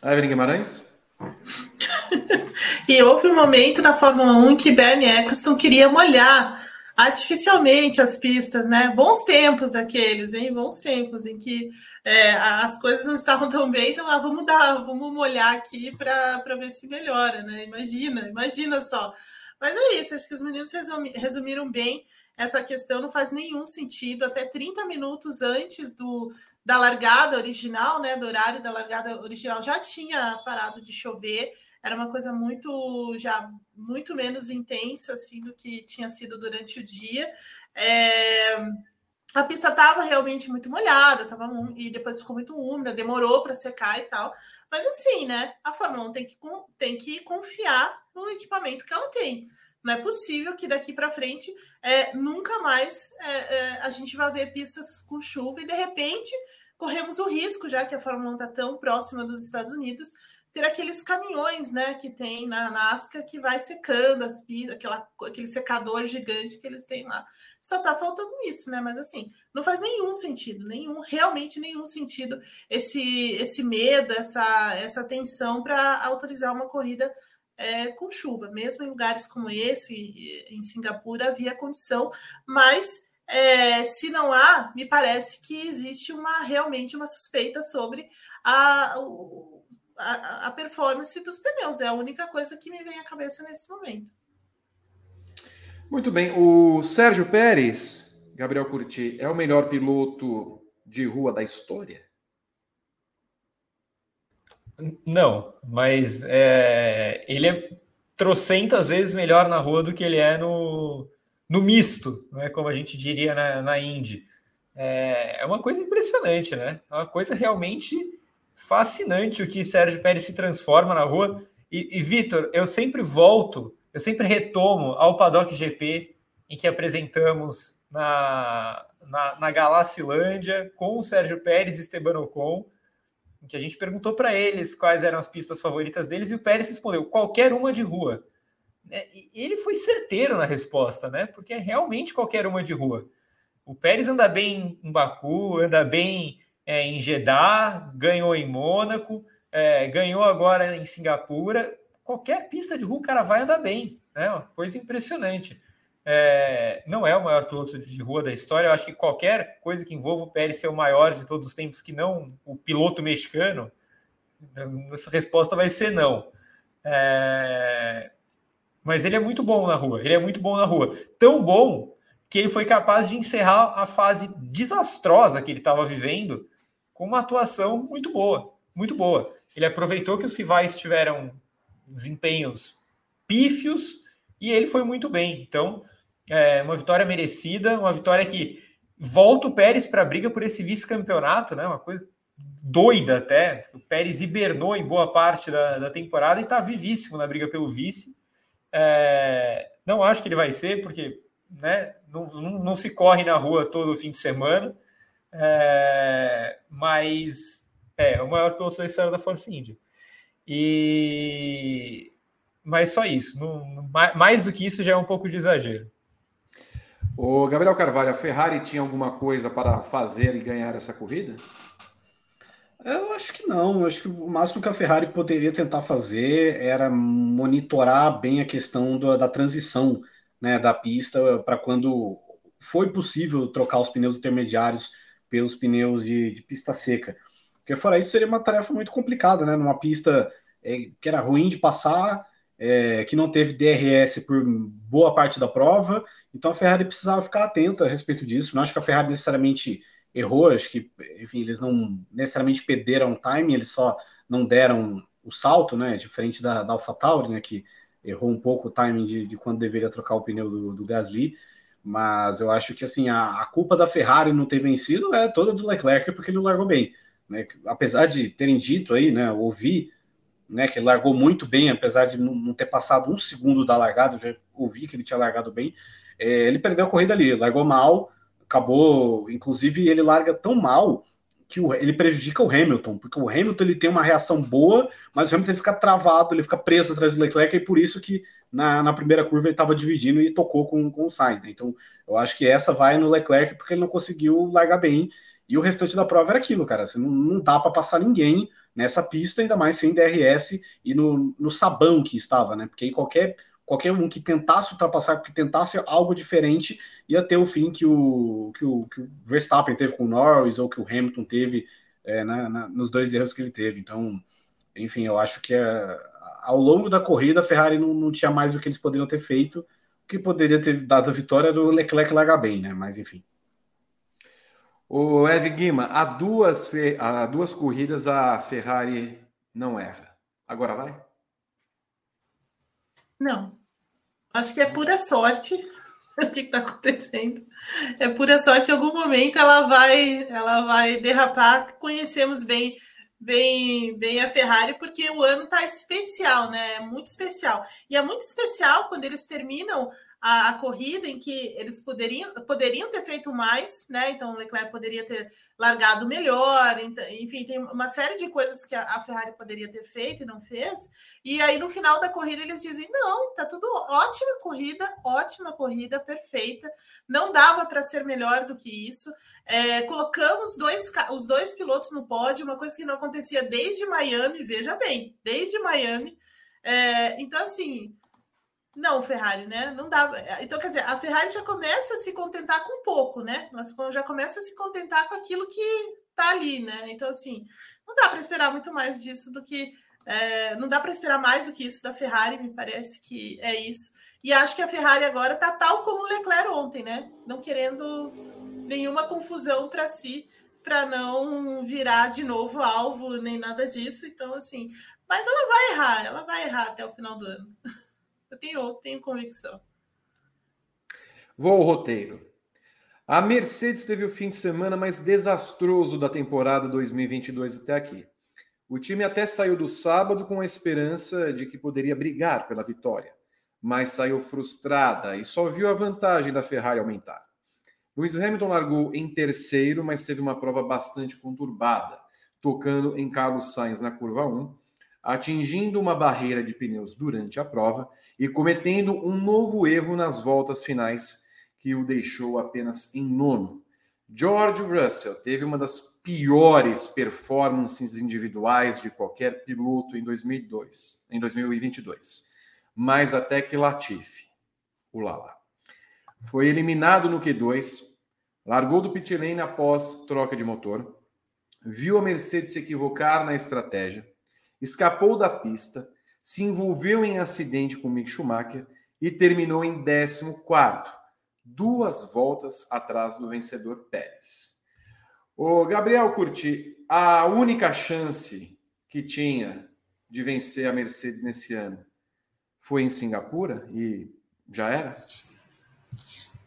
Evelyn Guimarães? (laughs) e houve um momento na Fórmula 1 que Bernie Eccleston queria molhar artificialmente as pistas, né? Bons tempos aqueles, hein? Bons tempos em que é, as coisas não estavam tão bem, então ah, vamos dar, vamos molhar aqui para ver se melhora, né? Imagina, imagina só. Mas é isso, acho que os meninos resumiram bem essa questão, não faz nenhum sentido. Até 30 minutos antes do, da largada original, né? Do horário da largada original, já tinha parado de chover era uma coisa muito já muito menos intensa assim do que tinha sido durante o dia. É, a pista estava realmente muito molhada, tava, e depois ficou muito úmida, demorou para secar e tal. Mas assim, né? A Fórmula 1 tem que, tem que confiar no equipamento que ela tem. Não é possível que daqui para frente é, nunca mais é, é, a gente vai ver pistas com chuva e de repente corremos o risco, já que a Fórmula 1 está tão próxima dos Estados Unidos, ter aqueles caminhões, né, que tem na Nasca que vai secando as pistas, aquela, aquele secador gigante que eles têm lá. Só tá faltando isso, né? Mas assim, não faz nenhum sentido, nenhum, realmente nenhum sentido esse esse medo, essa essa tensão para autorizar uma corrida é, com chuva. Mesmo em lugares como esse, em Singapura, havia condição, mas é, se não há, me parece que existe uma realmente uma suspeita sobre a, a, a performance dos pneus. É a única coisa que me vem à cabeça nesse momento. Muito bem. O Sérgio Pérez, Gabriel Curti, é o melhor piloto de rua da história? Não, mas é, ele é trocentas vezes melhor na rua do que ele é no, no misto, né, como a gente diria na, na Indy. É, é uma coisa impressionante, né? É uma coisa realmente fascinante o que Sérgio Pérez se transforma na rua. E, e Vitor, eu sempre volto, eu sempre retomo ao Paddock GP em que apresentamos na, na, na Galacilândia com o Sérgio Pérez e Esteban Ocon que a gente perguntou para eles quais eram as pistas favoritas deles e o Pérez respondeu qualquer uma de rua. É, e ele foi certeiro na resposta, né? Porque é realmente qualquer uma de rua. O Pérez anda bem em Baku, anda bem é, em Jeddah, ganhou em Mônaco, é, ganhou agora em Singapura. Qualquer pista de rua o cara vai andar bem, né? Uma coisa impressionante. É, não é o maior piloto de rua da história. Eu acho que qualquer coisa que envolva o Pérez ser o maior de todos os tempos, que não o piloto mexicano, essa resposta vai ser não. É, mas ele é muito bom na rua. Ele é muito bom na rua. Tão bom que ele foi capaz de encerrar a fase desastrosa que ele estava vivendo com uma atuação muito boa, muito boa. Ele aproveitou que os rivais tiveram desempenhos pífios e ele foi muito bem. Então, é uma vitória merecida, uma vitória que volta o Pérez para a briga por esse vice-campeonato, né? Uma coisa doida até. O Pérez hibernou em boa parte da, da temporada e está vivíssimo na briga pelo vice. É, não acho que ele vai ser, porque né, não, não, não, se corre na rua todo fim de semana. É, mas é o maior piloto da história da Force India. E mas só isso. Não, mais do que isso já é um pouco de exagero. O Gabriel Carvalho, a Ferrari tinha alguma coisa para fazer e ganhar essa corrida? Eu acho que não. Eu acho que o máximo que a Ferrari poderia tentar fazer era monitorar bem a questão da, da transição né, da pista para quando foi possível trocar os pneus intermediários pelos pneus de, de, pista seca. Porque fora isso seria uma tarefa muito complicada, né? Numa pista é, que era ruim de passar, é, que não teve DRS por boa parte da prova, então a Ferrari precisava ficar atenta a respeito disso. Não acho que a Ferrari necessariamente errou, acho que, enfim, eles não necessariamente perderam o time, eles só não deram o salto, né? Diferente da, da AlphaTauri, né? Que errou um pouco o timing de, de quando deveria trocar o pneu do, do Gasly. Mas eu acho que assim a, a, culpa da Ferrari não ter vencido é toda do Leclerc porque ele largou bem. Né? Apesar de terem dito aí, né? Ouvi né, que largou muito bem, apesar de não, ter passado um segundo da largada, eu já ouvi que ele tinha largado bem. É, ele perdeu a corrida ali, largou mal, acabou, inclusive ele larga tão mal que o, ele prejudica o Hamilton, porque o Hamilton ele tem uma reação boa, mas o Hamilton ele fica travado, ele fica preso atrás do Leclerc, e por isso que na, na primeira curva ele estava dividindo e tocou com, com o Sainz. Né? Então eu acho que essa vai no Leclerc porque ele não conseguiu largar bem, e o restante da prova era aquilo, cara. Assim, não, não dá para passar ninguém nessa pista, ainda mais sem DRS e no, no sabão que estava, né? Porque aí qualquer, qualquer um que tentasse ultrapassar, que tentasse algo diferente, ia ter o fim que o, que o, que o Verstappen teve com o Norris ou que o Hamilton teve é, na, na, nos dois erros que ele teve. Então, enfim, eu acho que é, ao longo da corrida a Ferrari não, não tinha mais o que eles poderiam ter feito. O que poderia ter dado a vitória do Leclerc largar bem, né? Mas enfim. O Ev Guima, há duas, há duas corridas a Ferrari não erra. Agora vai? Não. Acho que é pura sorte (laughs) o que está acontecendo. É pura sorte. Em algum momento ela vai, ela vai derrapar. Conhecemos bem, bem, bem a Ferrari porque o ano está especial, né? É muito especial. E é muito especial quando eles terminam a, a, corrida em que eles poderiam, poderiam ter feito mais, né? Então o Leclerc poderia ter largado melhor, enfim, tem uma série de coisas que a, a, Ferrari poderia ter feito e não fez. E aí no final da corrida eles dizem: não, tá tudo ótima corrida, ótima corrida, perfeita, não dava para ser melhor do que isso. É, colocamos dois, os dois pilotos no pódio, uma coisa que não acontecia desde Miami, veja bem, desde Miami. É, então, assim, não, Ferrari, né? Não dá. Então, quer dizer, a Ferrari já começa a se contentar com pouco, né? Ela já começa a se contentar com aquilo que tá ali, né? Então, assim, não dá para esperar muito mais disso do que. É, não dá para esperar mais do que isso da Ferrari, me parece que é isso. E acho que a Ferrari agora tá tal como o Leclerc ontem, né? Não querendo nenhuma confusão para si, para não virar de novo alvo nem nada disso. Então, assim, mas ela vai errar, ela vai errar até o final do ano. Eu tenho, tenho convicção. Vou ao roteiro. A Mercedes teve o fim de semana mais desastroso da temporada 2022 até aqui. O time até saiu do sábado com a esperança de que poderia brigar pela vitória, mas saiu frustrada e só viu a vantagem da Ferrari aumentar. Lewis Hamilton largou em terceiro, mas teve uma prova bastante conturbada, tocando em Carlos Sainz na curva 1, atingindo uma barreira de pneus durante a prova e cometendo um novo erro nas voltas finais que o deixou apenas em nono. George Russell teve uma das piores performances individuais de qualquer piloto em 2002, em 2022, mais até que Latifi, o Lala. Foi eliminado no Q2, largou do pit lane após troca de motor, viu a Mercedes se equivocar na estratégia, escapou da pista, se envolveu em acidente com Mick Schumacher e terminou em 14 duas voltas atrás do vencedor Pérez. O Gabriel Curti, a única chance que tinha de vencer a Mercedes nesse ano foi em Singapura e já era?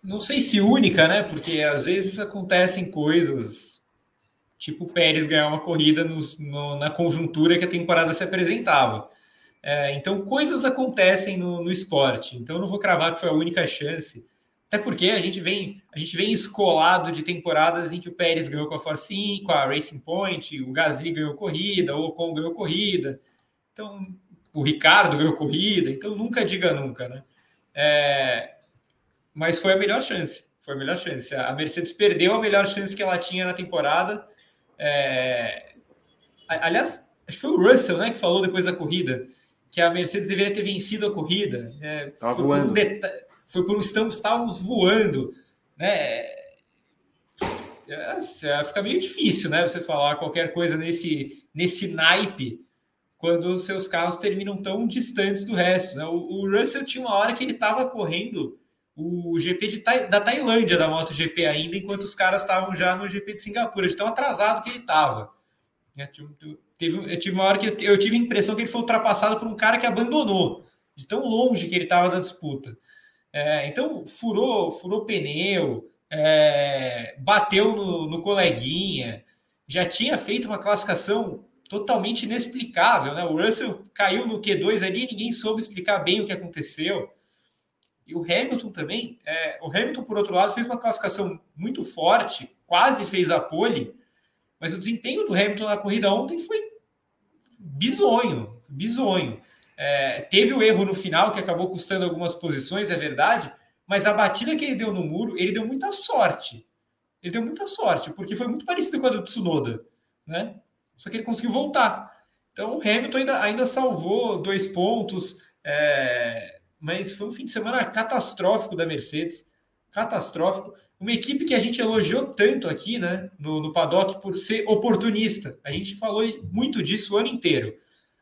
Não sei se única, né? Porque às vezes acontecem coisas, tipo Pérez ganhar uma corrida no, no, na conjuntura que a temporada se apresentava. É, então, coisas acontecem no, no esporte. Então, eu não vou cravar que foi a única chance. Até porque a gente vem a gente vem escolado de temporadas em que o Pérez ganhou com a Force com a Racing Point, o Gasly ganhou corrida, o Ocon ganhou corrida. Então, o Ricardo ganhou corrida. Então, nunca diga nunca, né? É, mas foi a melhor chance. Foi a melhor chance. A Mercedes perdeu a melhor chance que ela tinha na temporada. É, aliás, acho que foi o Russell né, que falou depois da corrida que a Mercedes deveria ter vencido a corrida. É, foi voando. Um foi por estamos, estávamos voando, né? É, fica meio difícil, né? Você falar qualquer coisa nesse, nesse naipe quando os seus carros terminam tão distantes do resto. Né? O, o Russell tinha uma hora que ele estava correndo o GP da Tailândia da MotoGP ainda, enquanto os caras estavam já no GP de Singapura, de tão atrasado que ele estava. Né? Teve, eu tive uma hora que eu, tive a impressão que ele foi ultrapassado por um cara que abandonou, de tão longe que ele estava da disputa. É, então, furou, furou pneu, é, bateu no, no, coleguinha, já tinha feito uma classificação totalmente inexplicável. Né? O Russell caiu no Q2 ali, ninguém soube explicar bem o que aconteceu. E o Hamilton também, é, o Hamilton, por outro lado, fez uma classificação muito forte, quase fez a pole, mas o desempenho do Hamilton na corrida ontem foi bizonho, bizonho. É, teve o erro no final que acabou custando algumas posições, é verdade, mas a batida que ele deu no muro, ele deu muita sorte. Ele deu muita sorte, porque foi muito parecido com a do Tsunoda, né? Só que ele conseguiu voltar. Então o Hamilton ainda, ainda salvou dois pontos, é, mas foi um fim de semana catastrófico da Mercedes, catastrófico. Uma equipe que a gente elogiou tanto aqui, né, no, no paddock por ser oportunista. A gente falou muito disso o ano inteiro.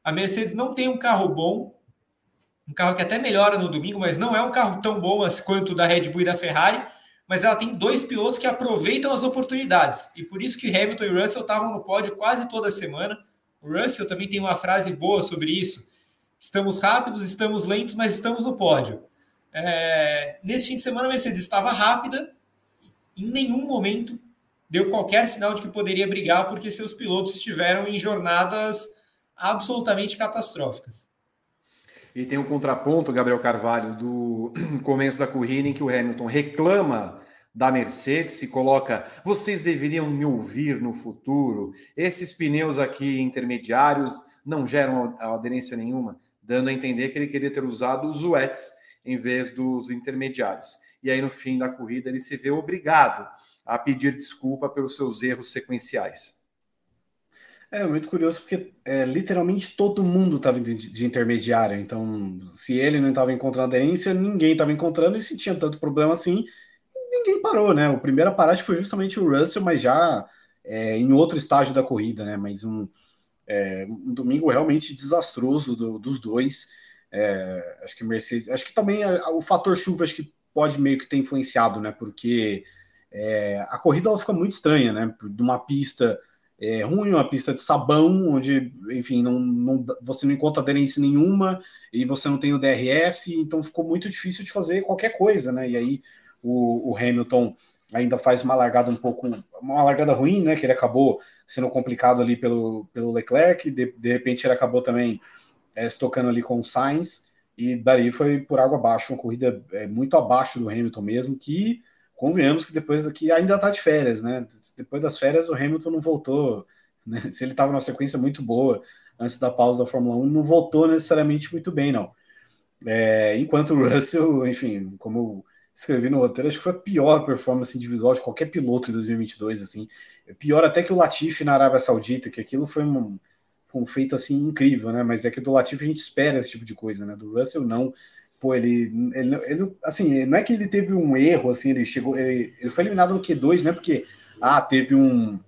A Mercedes não tem um carro bom, um carro que até melhora no domingo, mas não é um carro tão bom quanto o da Red Bull e da Ferrari. Mas ela tem dois pilotos que aproveitam as oportunidades. E por isso que Hamilton e Russell estavam no pódio quase toda semana. O Russell também tem uma frase boa sobre isso. Estamos rápidos, estamos lentos, mas estamos no pódio. É, nesse fim de semana, a Mercedes estava rápida, em nenhum momento deu qualquer sinal de que poderia brigar, porque seus pilotos estiveram em jornadas absolutamente catastróficas. E tem um contraponto, Gabriel Carvalho, do (clears throat) começo da corrida em que o Hamilton reclama da Mercedes, se coloca, vocês deveriam me ouvir no futuro, esses pneus aqui intermediários não geram aderência nenhuma, dando a entender que ele queria ter usado os wets em vez dos intermediários. E aí, no fim da corrida, ele se vê obrigado a pedir desculpa pelos seus erros sequenciais. É muito curioso porque é, literalmente todo mundo estava de, de, intermediário. Então, se ele não estava encontrando aderência, ninguém estava encontrando. E se tinha tanto problema assim, ninguém parou, né? O primeiro a parar foi justamente o Russell, mas já é, em outro estágio da corrida, né? Mas um, é, um domingo realmente desastroso do, dos dois. É, acho que Mercedes, acho que também o fator chuva acho que pode meio que ter influenciado, né? Porque é, a corrida ela fica muito estranha, né? De uma pista é, ruim, uma pista de sabão, onde, enfim, não, não, você não encontra aderência nenhuma e você não tem o DRS, então ficou muito difícil de fazer qualquer coisa, né? E aí o, o Hamilton ainda faz uma largada um pouco, uma largada ruim, né? Que ele acabou sendo complicado ali pelo, pelo Leclerc, de, de repente ele acabou também é, se tocando ali com o Sainz, e daí foi por água abaixo, uma corrida é, muito abaixo do Hamilton mesmo, que convenhamos que depois aqui ainda está de férias, né? Depois das férias o Hamilton não voltou, né? (laughs) Se ele estava numa sequência muito boa antes da pausa da Fórmula 1, não voltou necessariamente muito bem, não. É, enquanto o Russell, enfim, como escrevi no roteiro, acho que foi a pior performance individual de qualquer piloto em 2022, assim. Pior até que o Latifi na Arábia Saudita, que aquilo foi um, um feito assim incrível, né? Mas é que do Latifi a gente espera esse tipo de coisa, né? Do Russell não. Pô, ele, ele, ele assim, não é que ele teve um erro, assim, ele chegou, ele, ele foi eliminado no Q2, né? Porque ah, teve um,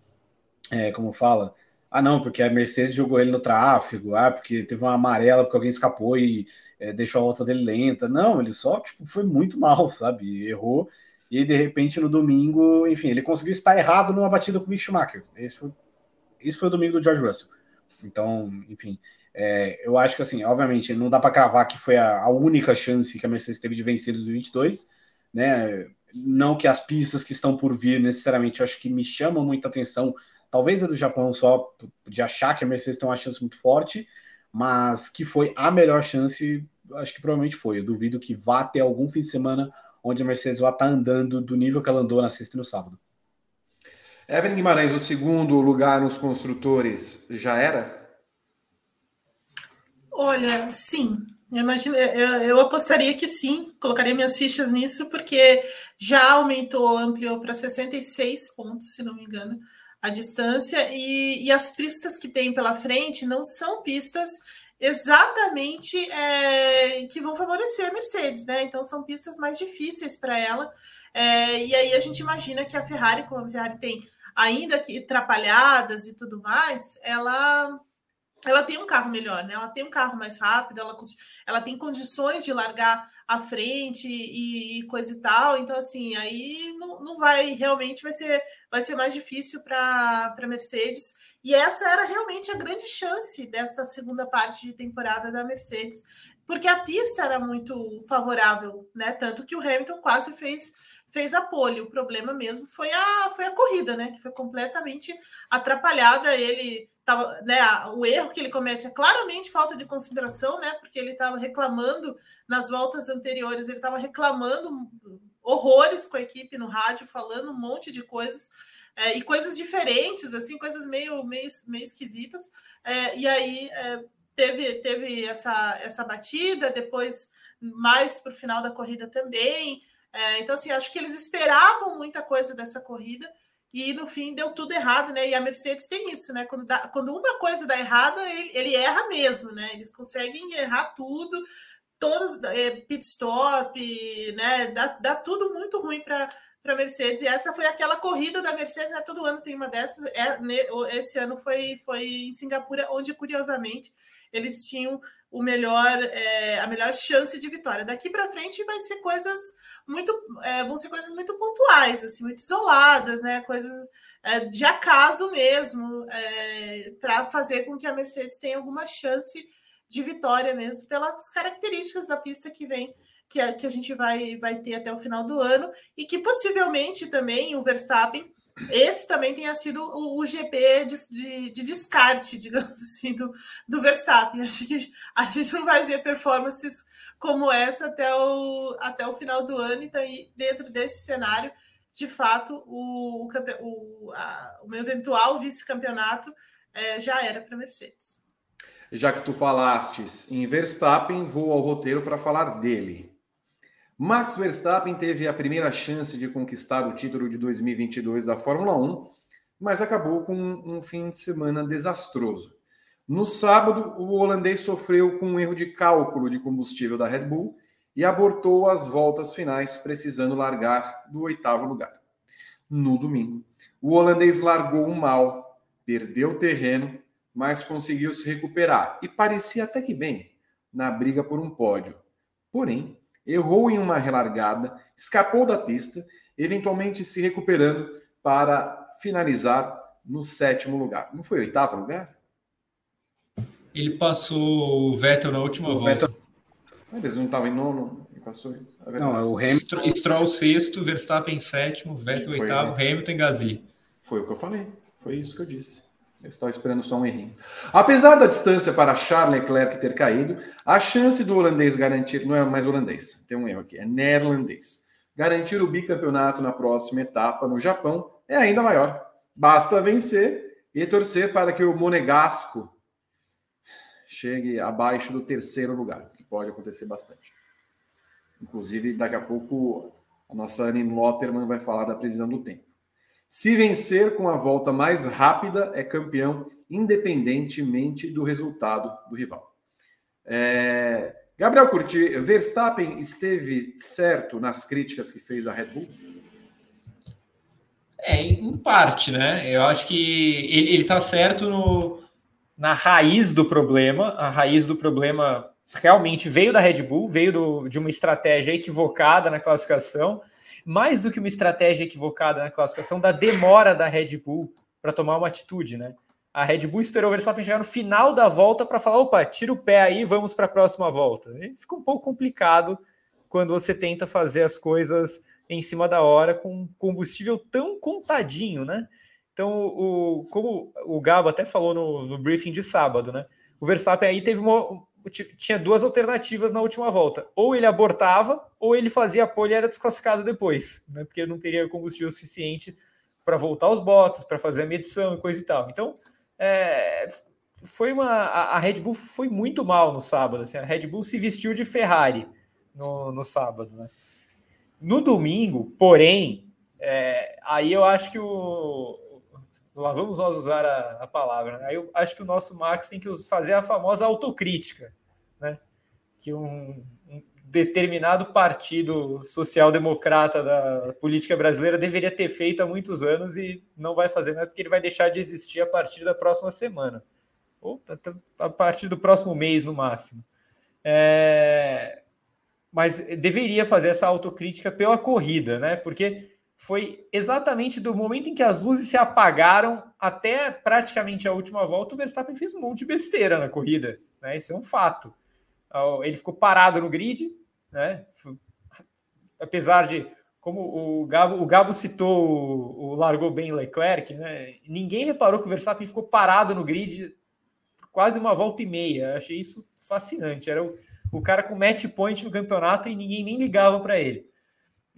é, como fala, ah, não, porque a Mercedes jogou ele no tráfego, ah, porque teve uma amarela porque alguém escapou e é, deixou a volta dele lenta. Não, ele só tipo, foi muito mal, (laughs) sabe? Errou. E de repente no domingo, enfim, ele conseguiu estar errado numa batida com o Mick Schumacher. Esse foi, esse foi o domingo do George Russell. Então, enfim, é, eu acho que assim, obviamente, não dá para cravar que foi a, a, única chance que a Mercedes teve de vencer os 22, né? Não que as pistas que estão por vir necessariamente, eu acho que me chamam muita atenção. Talvez a do Japão só de achar que a Mercedes tem uma chance muito forte, mas que foi a melhor chance, acho que provavelmente foi. Eu duvido que vá ter algum fim de semana onde a Mercedes vai estar andando do nível que ela andou na sexta e no sábado. Evelyn Guimarães, o segundo lugar nos construtores já era? Olha, sim. Eu, imagino, eu, eu apostaria que sim, colocaria minhas fichas nisso, porque já aumentou, ampliou para 66 pontos, se não me engano a distância e, e as pistas que tem pela frente não são pistas exatamente é, que vão favorecer a Mercedes, né? Então são pistas mais difíceis para ela. É, e aí a gente imagina que a Ferrari, como a Ferrari tem ainda que atrapalhadas e tudo mais, ela ela tem um carro melhor, né? Ela tem um carro mais rápido, ela, ela tem condições de largar à frente e, e coisa e tal. Então, assim, aí não, não vai realmente vai ser, vai ser mais difícil para a Mercedes. E essa era realmente a grande chance dessa segunda parte de temporada da Mercedes, porque a pista era muito favorável, né? Tanto que o Hamilton quase fez fez a pole. O problema mesmo foi a, foi a corrida, né? Que foi completamente atrapalhada. Ele tava, né? O erro que ele comete é claramente falta de consideração, né? Porque ele estava reclamando nas voltas anteriores, ele estava reclamando horrores com a equipe no rádio, falando um monte de coisas. É, e coisas diferentes, assim, coisas meio, meio, meio esquisitas. É, e aí é, teve, teve essa, essa batida, depois mais para o final da corrida também. É, então, assim, acho que eles esperavam muita coisa dessa corrida e no fim deu tudo errado, né? E a Mercedes tem isso, né? Quando, dá, quando uma coisa dá errado, ele, ele erra mesmo, né? Eles conseguem errar tudo, todos é, pit stop, né? Dá, dá tudo muito ruim para para Mercedes. E essa foi aquela corrida da Mercedes, né? Todo ano tem uma dessas. É, esse ano foi, foi em Singapura, onde, curiosamente, eles tinham o melhor, é, a melhor chance de vitória. Daqui para frente vai ser coisas muito, é, vão ser coisas muito pontuais, assim, muito isoladas, né? Coisas é, de acaso mesmo, é, para fazer com que a Mercedes tenha alguma chance de vitória mesmo, pelas características da pista que vem. Que a, que a gente vai, vai ter até o final do ano, e que possivelmente também o Verstappen esse também tenha sido o, o GP de, de, de, descarte, digamos assim, do, do Verstappen. Acho que a gente não vai ver performances como essa até o, até o final do ano. Então, dentro desse cenário, de fato, o, o, a, o eventual vice-campeonato é, já era para Mercedes. Já que tu falastes em Verstappen, vou ao roteiro para falar dele. Max Verstappen teve a primeira chance de conquistar o título de 2022 da Fórmula 1, mas acabou com um fim de semana desastroso. No sábado, o holandês sofreu com um erro de cálculo de combustível da Red Bull e abortou as voltas finais, precisando largar do oitavo lugar. No domingo, o holandês largou mal, perdeu terreno, mas conseguiu se recuperar e parecia até que bem na briga por um pódio. Porém, errou em uma relargada, escapou da pista eventualmente se recuperando para finalizar no sétimo lugar. Não foi oitavo lugar? Ele passou o Vettel na última o volta. Vettel... Eles não estavam em nono, passou. Não, é o Hamilton. Stroll sexto, Verstappen sétimo, Vettel oitavo, Hamilton e Gasly. Foi o que eu falei. Foi isso que eu disse. Eu estava esperando só um errinho. Apesar da distância para Charles Leclerc ter caído, a chance do holandês garantir. Não é mais holandês, tem um erro aqui, é neerlandês. Garantir o bicampeonato na próxima etapa no Japão é ainda maior. Basta vencer e torcer para que o Monegasco chegue abaixo do terceiro lugar, que pode acontecer bastante. Inclusive, daqui a pouco, a nossa Anne Lotterman vai falar da previsão do tempo. Se vencer com a volta mais rápida, é campeão, independentemente do resultado do rival. É... Gabriel Curti, Verstappen esteve certo nas críticas que fez a Red Bull? É, em parte, né? Eu acho que ele está certo no, na raiz do problema. A raiz do problema realmente veio da Red Bull, veio do, de uma estratégia equivocada na classificação mais do que uma estratégia equivocada na classificação, da demora da Red Bull para tomar uma atitude, né? A Red Bull esperou o Verstappen chegar no final da volta para falar: opa, tira o pé aí, vamos para a próxima volta. E fica um pouco complicado quando você tenta fazer as coisas em cima da hora com combustível tão contadinho, né? Então, o, como o Gabo até falou no, no briefing de sábado, né? O Verstappen aí teve uma, tinha duas alternativas na última volta. Ou ele abortava, ou ele fazia a pole e era desclassificado depois, né? Porque não teria combustível suficiente para voltar aos boxes, para fazer a medição e coisa e tal. Então, é, foi uma. A, Red Bull foi muito mal no sábado. Assim, a Red Bull se vestiu de Ferrari no, no sábado, né? No domingo, porém, é, aí eu acho que o, lá vamos nós usar a, a palavra. Né? Eu acho que o nosso Max tem que fazer a famosa autocrítica, né? Que um, um determinado partido social-democrata da política brasileira deveria ter feito há muitos anos e não vai fazer mais porque ele vai deixar de existir a partir da próxima semana ou a partir do próximo mês no máximo. É... Mas deveria fazer essa autocrítica pela corrida, né? Porque foi exatamente do momento em que as luzes se apagaram até praticamente a última volta, o Verstappen fez um monte de besteira na corrida. Né? Isso é um fato. Ele ficou parado no grid, né? apesar de, como o Gabo, o Gabo citou, o, o largou bem Leclerc, né? ninguém reparou que o Verstappen ficou parado no grid quase uma volta e meia. Achei isso fascinante. Era o, o cara com match point no campeonato e ninguém nem ligava para ele.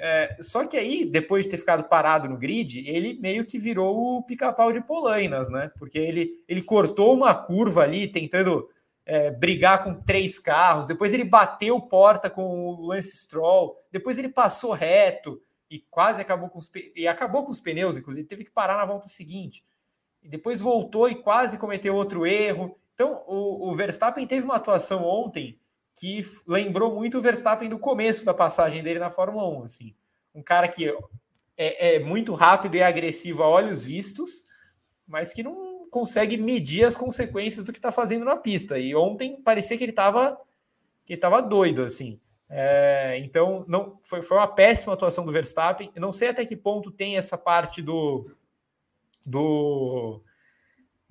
É, só que aí, depois de ter ficado parado no grid, ele meio que virou o pica-pau de Polainas, né? Porque ele, ele cortou uma curva ali, tentando é, brigar com três carros, depois ele bateu porta com o Lance Stroll, depois ele passou reto e quase acabou com os e acabou com os pneus, inclusive teve que parar na volta seguinte. E depois voltou e quase cometeu outro erro. Então, o, o Verstappen teve uma atuação ontem que lembrou muito o Verstappen do começo da passagem dele na Fórmula 1. Assim. Um cara que é, é muito rápido e agressivo a olhos vistos, mas que não consegue medir as consequências do que está fazendo na pista. E ontem parecia que ele estava que estava doido assim. É, então não foi, foi uma péssima atuação do Verstappen. Eu não sei até que ponto tem essa parte do do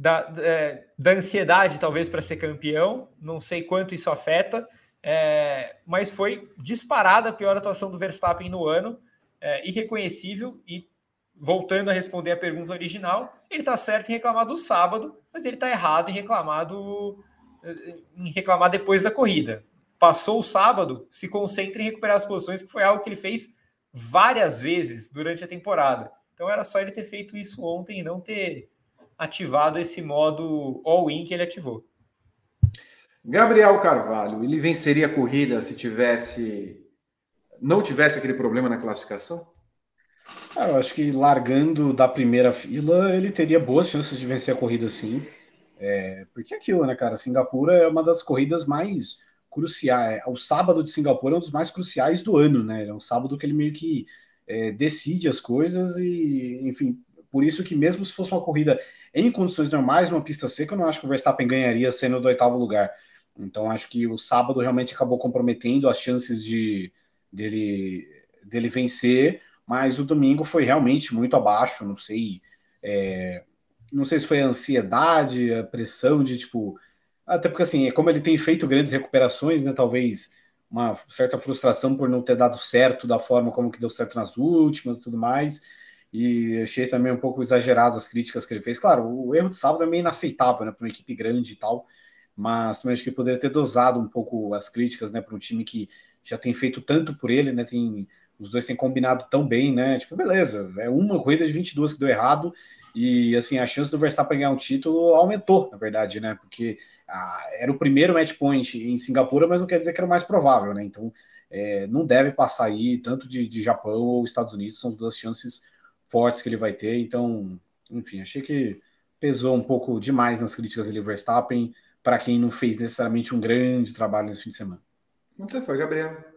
da, é, da ansiedade, talvez, para ser campeão. Não sei quanto isso afeta, é, mas foi disparada a pior atuação do Verstappen no ano, é, irreconhecível. E voltando a responder a pergunta original, ele está certo em reclamar do sábado, mas ele está errado em reclamar, do, em reclamar depois da corrida. Passou o sábado, se concentra em recuperar as posições, que foi algo que ele fez várias vezes durante a temporada. Então era só ele ter feito isso ontem e não ter ativado esse modo all-in que ele ativou. Gabriel Carvalho, ele venceria a corrida se tivesse não tivesse aquele problema na classificação? Ah, eu acho que largando da primeira fila, ele teria boas chances de vencer a corrida sim. É, porque é aquilo, né, cara? Singapura é uma das corridas mais cruciais. É, o sábado de Singapura é um dos mais cruciais do ano, né? É um sábado que ele meio que é, decide as coisas e, enfim, por isso que mesmo se fosse uma corrida em condições normais, uma pista seca, eu não acho que o Verstappen ganharia sendo do oitavo lugar. Então acho que o sábado realmente acabou comprometendo as chances de dele, dele vencer, mas o domingo foi realmente muito abaixo. Não sei, é, não sei se foi a ansiedade, a pressão de tipo, até porque assim, como ele tem feito grandes recuperações, né? Talvez uma certa frustração por não ter dado certo da forma como que deu certo nas últimas e tudo mais. E achei também um pouco exagerado as críticas que ele fez. Claro, o erro de sábado é meio inaceitável, né, para uma equipe grande e tal, mas também acho que poderia ter dosado um pouco as críticas, né, para um time que já tem feito tanto por ele, né, tem os dois têm combinado tão bem, né? Tipo, beleza, é uma corrida de 22 que deu errado e assim a chance do Verstappen ganhar um título aumentou, na verdade, né? Porque ah, era o primeiro match point em Singapura, mas não quer dizer que era o mais provável, né? Então é, não deve passar aí tanto de, de Japão ou Estados Unidos, são duas chances fortes que ele vai ter. Então, enfim, achei que pesou um pouco demais nas críticas ali Verstappen para quem não fez necessariamente um grande trabalho nesse fim de semana. Onde você foi, Gabriel?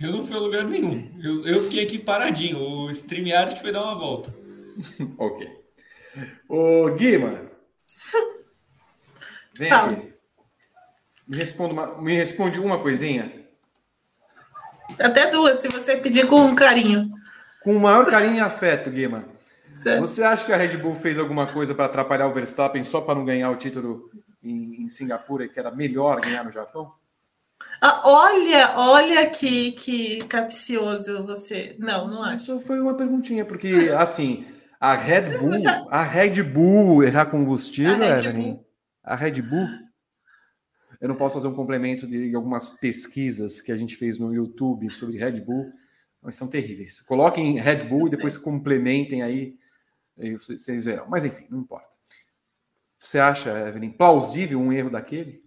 Eu não fui a lugar nenhum. Eu, eu fiquei aqui paradinho. O StreamYard foi dar uma volta. (laughs) ok. Ô, Guima. Vem Fala. aqui. Me, responda uma, me responde uma coisinha. Até duas, se você pedir com carinho. Com o maior carinho e afeto, Guima. Você acha que a Red Bull fez alguma coisa para atrapalhar o Verstappen só para não ganhar o título em, em Singapura, que era melhor ganhar no Japão? Ah, olha, olha que, que capcioso você. Não, não acho. Isso foi uma perguntinha, porque assim, a Red Bull, a Red Bull errar combustível, a Evelyn, a Red Bull. Eu não posso fazer um complemento de algumas pesquisas que a gente fez no YouTube sobre Red Bull, mas são terríveis. Coloquem Red Bull e depois complementem aí, aí vocês verão. Mas enfim, não importa. Você acha, Evelyn, plausível um erro daquele?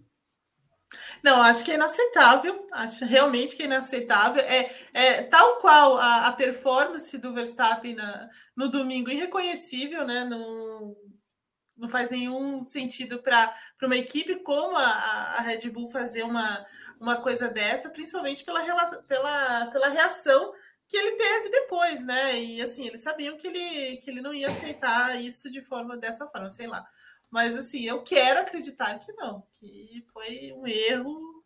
Não, acho que é inaceitável. Acho realmente que é inaceitável. É, é tal qual a, a performance do Verstappen na, no domingo, irreconhecível, né? Não, não faz nenhum sentido para uma equipe como a, a Red Bull fazer uma, uma coisa dessa, principalmente pela, pela, pela reação que ele teve depois, né? E assim, eles sabiam que ele, que ele não ia aceitar isso de forma dessa forma, sei lá. Mas assim, eu quero acreditar que não, que foi um erro.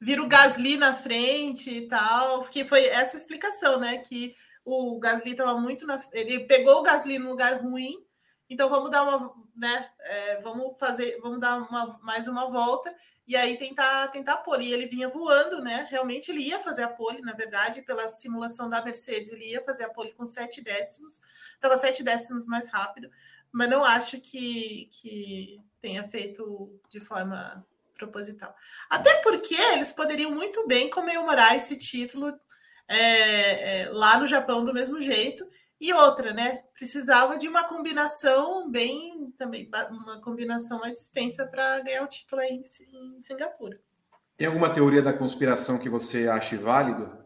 Vira o Gasly na frente e tal, porque foi essa explicação, né? Que o Gasly estava muito na. Ele pegou o Gasly no lugar ruim, então vamos dar uma, né? É, vamos fazer, vamos dar uma, mais uma volta e aí tentar tentar pole. E ele vinha voando, né? Realmente ele ia fazer a pole, na verdade, pela simulação da Mercedes, ele ia fazer a pole com sete décimos, estava sete décimos mais rápido mas não acho que, que tenha feito de forma proposital. Até porque eles poderiam muito bem comemorar esse título é, é, lá no Japão do mesmo jeito. E outra, né? Precisava de uma combinação bem também, uma combinação mais extensa para ganhar o título aí em, Singapura. Tem alguma teoria da conspiração que você ache válido?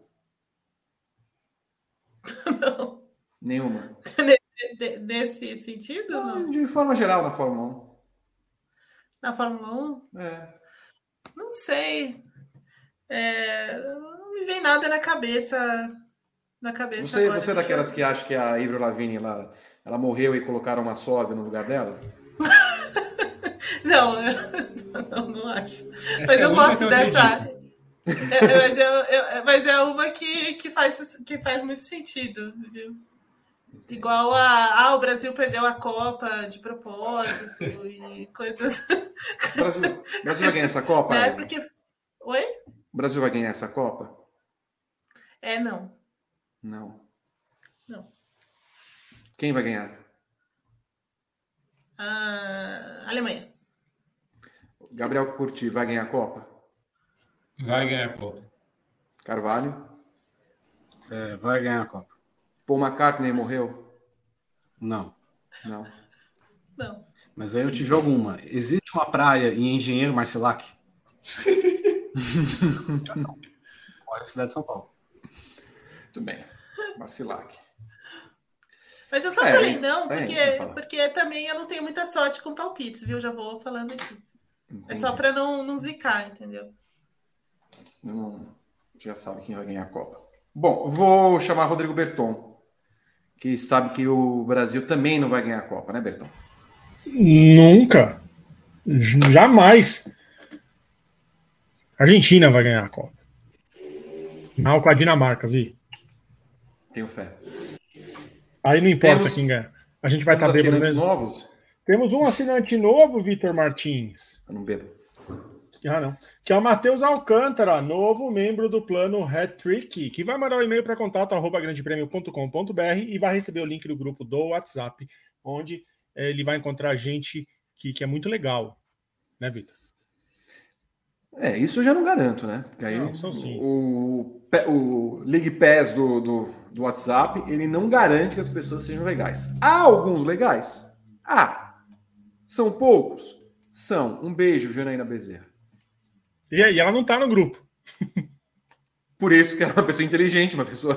(laughs) Não. Nenhuma. (laughs) de, desse sentido? Não, de forma geral, na Fórmula 1. Na Fórmula 1? É. Não sei. É, não me vem nada na cabeça. Na cabeça você, agora, você é daquelas eu... que acha que a Ivro Lavigne ela, ela morreu e colocaram uma sósia no lugar dela? (laughs) não, (laughs) não, não acho. Essa mas é eu gosto dessa. (laughs) É, mas, eu, eu, mas é uma que, que, faz, que faz muito sentido, viu? Igual a ah, o Brasil perdeu a Copa de propósito e coisas. O Brasil, o Brasil vai ganhar essa Copa? É porque. Oi? O Brasil vai ganhar essa Copa? É, não. Não. Não. Quem vai ganhar? A Alemanha. Gabriel Curti vai ganhar a Copa? Vai ganhar a Copa. Carvalho? É, vai ganhar a Copa. Paul McCartney morreu? Não. Não. Não. Mas aí eu te jogo uma. Existe uma praia em Engenheiro Marcelac? (laughs) Olha a cidade de São Paulo. Tudo bem. Marcelac. Mas eu só é, falei não, porque, porque também eu não tenho muita sorte com palpites, viu? Já vou falando aqui. Entendi. É só para não, não zicar, entendeu? Não, já sabe quem vai ganhar a Copa. Bom, vou chamar Rodrigo Berton que sabe que o Brasil também não vai ganhar a Copa, né, Bertão? Nunca. Jamais. A Argentina vai ganhar a Copa. Não com a Dinamarca, vi. Tenho fé. Aí não importa Temos- quem ganha. A gente vai estar assinantes mesmo. novos? Temos um assinante novo, Vitor Martins. Eu não bebo. Ah, não. Que é o Matheus Alcântara, novo membro do plano Hat-Trick, que vai mandar um e-mail para contato arroba grandepremio.com.br e vai receber o link do grupo do WhatsApp, onde eh, ele vai encontrar gente que, que é muito legal. Né, Vitor? É, isso eu já não garanto, né? Porque aí Não, o, pe- o League Pass do, do, do WhatsApp, ele não garante que as pessoas sejam legais. Há alguns legais? Há. São poucos? São. Um beijo, Janaína Bezerra. E aí, ela não tá no grupo. (laughs) Por isso que ela é uma pessoa inteligente, uma pessoa.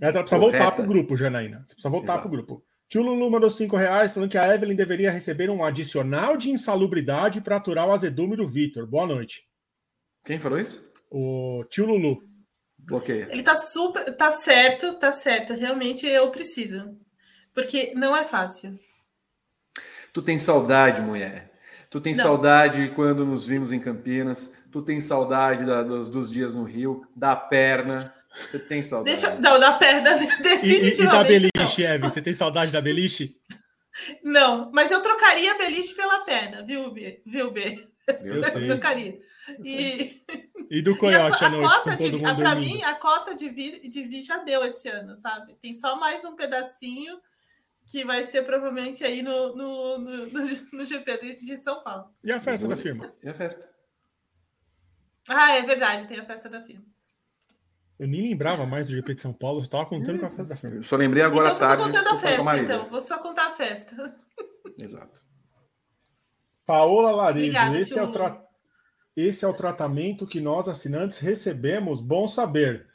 Mas ela precisa Correta. voltar pro grupo, Janaína. Você precisa voltar Exato. pro grupo. Tio Lulu mandou 5 reais falando que a Evelyn deveria receber um adicional de insalubridade para aturar o azedume do Vitor. Boa noite. Quem falou isso? O tio Lulu. Bloqueia. Ele tá super. Tá certo, tá certo. Realmente eu preciso. Porque não é fácil. Tu tem saudade, mulher. Tu tem Não. saudade quando nos vimos em Campinas. Tu tem saudade da- dos, dos dias no Rio, da perna. Você tem saudade. Deixa. Não, da perna, (laughs) E, e- e da definitivamente. beliche, Evelyn? Você tem saudade da beliche? não. não, mas eu trocaria a beliche pela perna, viu, B? Viu, B? Eu trocaria. E, (laughs) E do e a, coiote à a noite, cota com de. a- Pra mim, a cota de vi, de vi já deu esse ano, sabe? Tem só mais um pedacinho que vai ser provavelmente aí no, no, no, no, (laughs) no GP de, São Paulo. E a festa da firma? E a festa? Ah, é verdade, tem a festa da firma. Eu nem lembrava mais do GP de São Paulo, eu estava contando com a festa da firma. Eu só lembrei agora então, à só tô tarde. contando que a festa, então. Vou só contar a festa. Exato. Paola Laredo, Obrigada, esse, é o tra- esse é o tratamento que nós assinantes recebemos. Bom saber.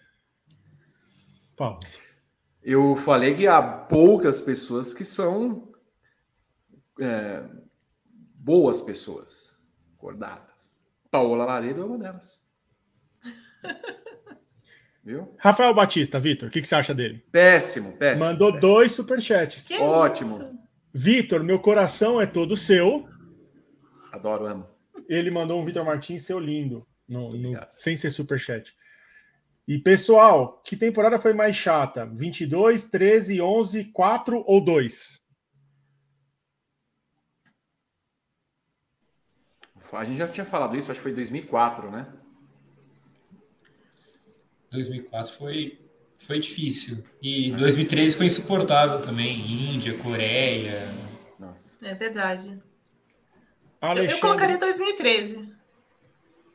Paulo. Eu falei que há poucas pessoas que são é, boas pessoas, acordadas. Paola Laredo é uma delas. (laughs) Viu? Rafael Batista, Vitor, o que, que você acha dele? Péssimo, péssimo. Mandou péssimo. dois superchats. Que Ótimo. Vitor, meu coração é todo seu. Adoro, amo. Ele mandou um Vitor Martins, seu lindo, no- no- sem ser superchat. E pessoal, que temporada foi mais chata? 22, 13, 11, 4 ou 2? A gente já tinha falado isso, acho que foi em 2004, né? 2004 foi, foi difícil. E 2013 foi insuportável também. Índia, Coreia. Nossa. É verdade. Eu, eu Alexandre, colocaria 2013.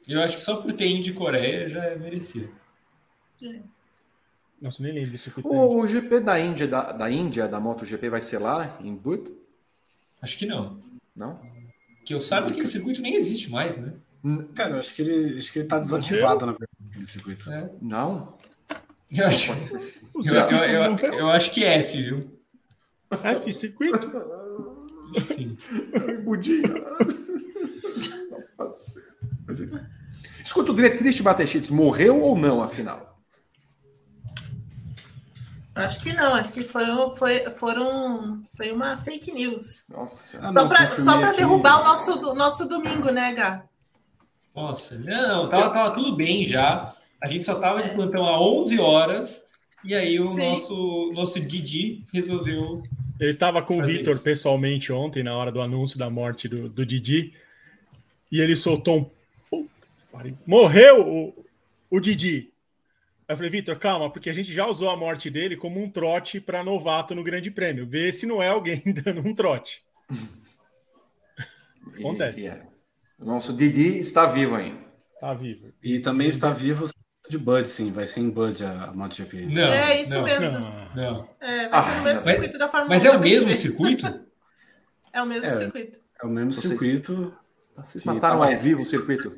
Eu acho que só por ter Índia e Coreia já é merecido. Nossa, nem lembro disso. O, o GP da Índia, da, da Índia, da MotoGP, vai ser lá, em Bud? Acho que não. Não? Que eu saiba, aquele circuito nem existe mais, né? Cara, eu acho que ele, acho que ele tá desativado na verdade do circuito. É. Não? Eu acho, O eu, eu- eu- acho que F, viu? F, circuito. Sim. (laughs) Budinha. Escuta, o diretriz Batechits morreu ou não, afinal? Acho que não, acho que foram, foi, foram, foi uma fake news. Nossa senhora. Ah, Só para aqui. derrubar o nosso, nosso domingo, né, Gá? Nossa, não, tava, tava tudo bem já. A gente só tava de plantão há 11 horas. E aí o Sim. nosso, nosso Didi resolveu. Eu estava com o Vitor pessoalmente ontem, na hora do anúncio da morte do, do Didi, e ele soltou um. Morreu o, o Didi. Aí eu falei, Vitor, calma, porque a gente já usou a morte dele como um trote para novato no Grande Prêmio. Vê se não é alguém (laughs) dando um trote. (laughs) E- Acontece. e é. O nosso Didi está vivo ainda. Tá vivo. E também está vivo de Bud, sim. Vai ser em Bud a, a MotoGP. Não, é isso não, mesmo. Não. Não. É, vai ser Ah, no mesmo mas- circuito da Fórmula Mas 1 é o mesmo circuito? (laughs) É o mesmo É. circuito. É o mesmo Vocês- circuito. Vocês mataram ao mais. vivo o circuito.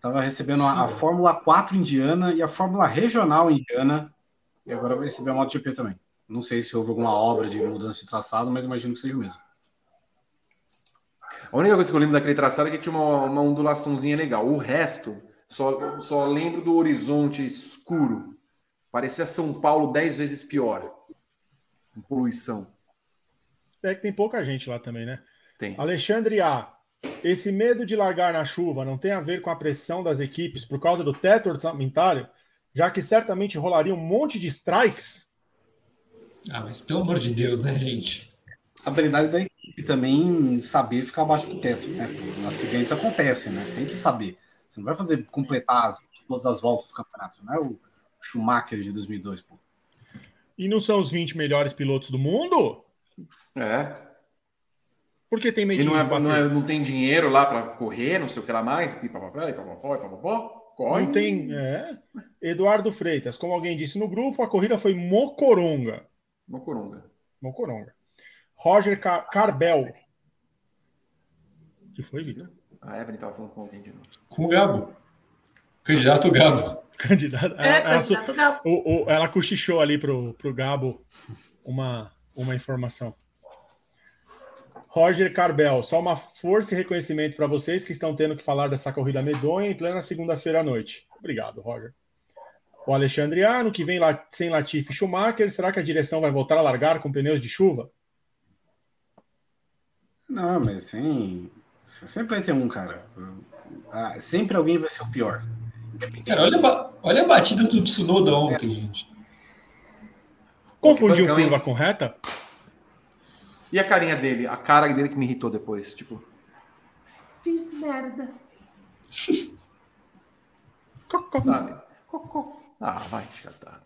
Tava recebendo a, a. Fórmula 4 indiana e a Fórmula Regional indiana. E agora vai receber a MotoGP também. Não sei se houve alguma obra de mudança de traçado, mas imagino que seja o mesmo. A única coisa que eu lembro daquele traçado é que tinha uma, uma ondulaçãozinha legal. O resto, só, só lembro do horizonte escuro. Parecia São Paulo dez vezes pior. Com poluição. É que tem pouca gente lá também, né? Tem. Alexandre A. Esse medo de largar na chuva não tem a ver com a pressão das equipes por causa do teto orçamentário? já que certamente rolaria um monte de strikes? Ah, mas pelo amor de Deus, né, gente? A habilidade da equipe também saber ficar abaixo do teto, né? Acidentes acontecem, né? Você tem que saber. Você não vai fazer completar as, todas as voltas do campeonato, não é o Schumacher de 2002, pô. E não são os 20 melhores pilotos do mundo? É. Porque tem E medinho não, é, não, é- não tem dinheiro lá para correr, não sei o que lá mais. Papapó. Corre. Não tem. É. Eduardo Freitas, como alguém disse no grupo, a corrida foi mocoronga. Mocoronga. Mocoronga. Roger Ca- Carbel. que foi, Vitor? A Evelyn tava falando com alguém de novo. Com o Gabo. Candidato Gabo. (laughs) Candidata. É, ela, ela candidato Gabo. o- o- ela cochichou ali pro, pro Gabo uma, uma informação. Roger Carbel, só uma força e reconhecimento para vocês que estão tendo que falar dessa corrida medonha em plena segunda-feira à noite. Obrigado, Roger. O Alexandre, ah, no que vem sem Latifi e Schumacher, será que a direção vai voltar a largar com pneus de chuva? Não, mas tem. Sempre vai ter um, cara. Ah, sempre alguém vai ser o pior. Cara, olha, a olha a batida do Tsunoda ontem, gente. Confundiu hein? curva com reta? E a carinha dele? A cara dele que me irritou depois. Tipo, (laughs) sabe? Ah, vai te catar.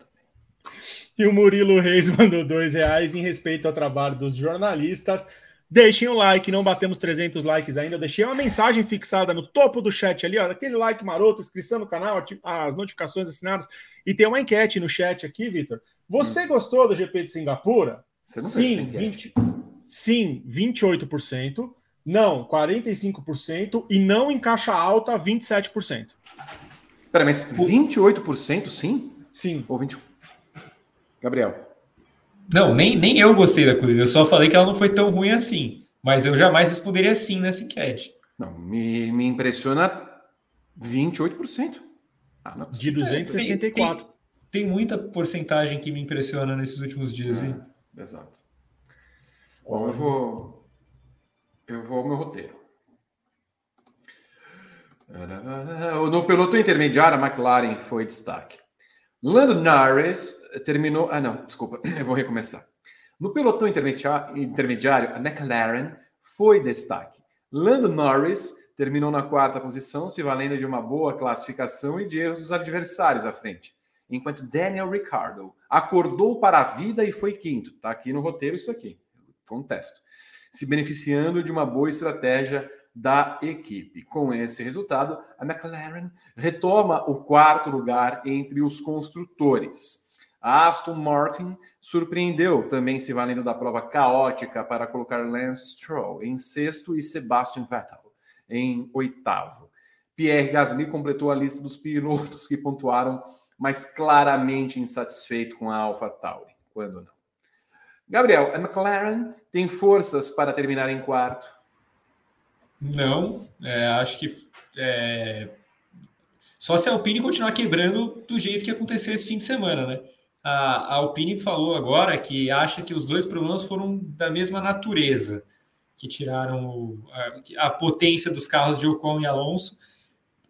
E o Murilo Reis (laughs) mandou dois reais em respeito ao trabalho dos jornalistas. Deixem o like, não batemos 300 likes ainda. Eu deixei uma mensagem fixada no topo do chat ali, ó, aquele like maroto, inscrição no canal, as notificações assinadas. E tem uma enquete no chat aqui, Vitor. Você gostou do GP de Singapura? Você não Sim, sem querer. 20, sim, 28%. Não, 45%. E não em caixa alta, 27%. Pera, mas 28% sim? Sim. Ou 20? Gabriel. Não, nem, nem eu gostei da corrida. Eu só falei que ela não foi tão ruim assim. Mas eu jamais responderia sim nessa enquete. Não, me, me impressiona 28%. Ah, não. De 264. Tem muita porcentagem que me impressiona nesses últimos dias, viu? Exato. Bom, eu vou. Eu vou ao meu roteiro. No piloto intermediário, a McLaren foi destaque. Lando Norris terminou. Ah, não, desculpa, (clears throat) eu vou recomeçar. No pelotão intermediário, a McLaren foi destaque. Lando Norris terminou na quarta posição, se valendo de uma boa classificação e de erros dos adversários à frente. Enquanto Daniel Ricciardo acordou para a vida e foi quinto. Tá aqui no roteiro isso aqui. Contesto. Se beneficiando de uma boa estratégia da equipe. Com esse resultado, a McLaren retoma o quarto lugar entre os construtores. A Aston Martin surpreendeu, também se valendo da prova caótica para colocar Lance Stroll em sexto e Sebastian Vettel em oitavo. Pierre Gasly completou a lista dos pilotos que pontuaram, mas claramente insatisfeito com a AlphaTauri. Quando não? Gabriel, a McLaren tem forças para terminar em quarto? Não, é, acho que é, só se a Alpine continuar quebrando do jeito que aconteceu esse fim de semana, né? A, Alpine falou agora que acha que os dois problemas foram da mesma natureza, que tiraram o- a, a potência dos carros de Ocon e Alonso.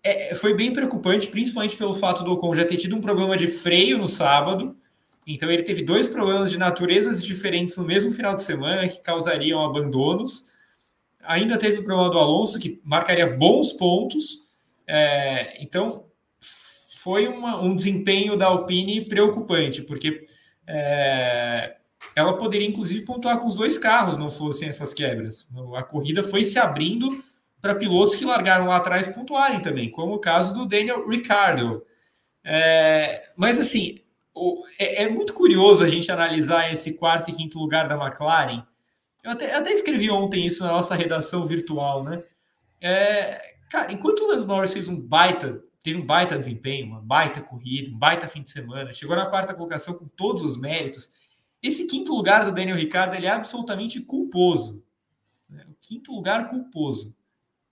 É, foi bem preocupante, principalmente pelo fato do Ocon já ter tido um problema de freio no sábado. Então ele teve dois problemas de naturezas diferentes no mesmo final de semana que causariam abandonos. Ainda teve o problema do Alonso, que marcaria bons pontos. É, então, foi uma- um desempenho da Alpine preocupante, porque é, ela poderia, inclusive, pontuar com os dois carros, não fossem essas quebras. A corrida foi se abrindo para pilotos que largaram lá atrás pontuarem também, como o caso do Daniel Ricciardo. É, mas, assim, é, é muito curioso a gente analisar esse quarto e quinto lugar da McLaren, eu até, até escrevi ontem isso na nossa redação virtual, né? É, cara, enquanto o Lando Norris fez um baita, teve um baita desempenho, uma baita corrida, um baita fim de semana, chegou na quarta colocação com todos os méritos, esse quinto lugar do Daniel Ricciardo ele é absolutamente culposo. né? O quinto lugar culposo.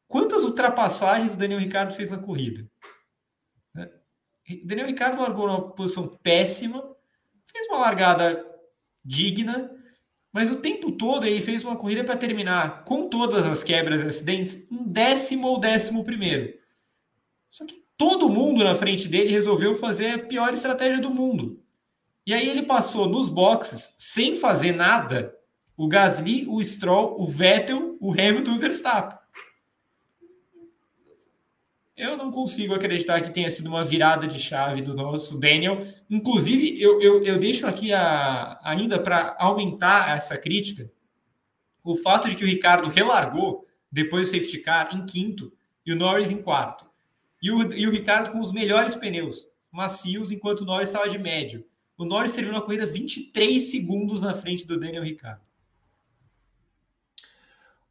Quantas ultrapassagens o Daniel Ricciardo fez na corrida? O Daniel Ricciardo largou numa posição péssima, fez uma largada digna, mas o tempo todo ele fez uma corrida para terminar com todas as quebras e acidentes em décimo ou décimo primeiro. Só que todo mundo na frente dele resolveu fazer a pior estratégia do mundo. E aí ele passou nos boxes, sem fazer nada, o Gasly, o Stroll, o Vettel, o Hamilton e o Verstappen. Eu não consigo acreditar que tenha sido uma virada de chave do nosso Daniel. Inclusive, eu, eu, eu deixo aqui a, ainda para aumentar essa crítica o fato de que o Ricardo relargou depois do safety car em quinto e o Norris em quarto. E o, e o Ricardo com os melhores pneus, macios, enquanto o Norris estava de médio. O Norris terminou a corrida 23 segundos na frente do Daniel Ricardo.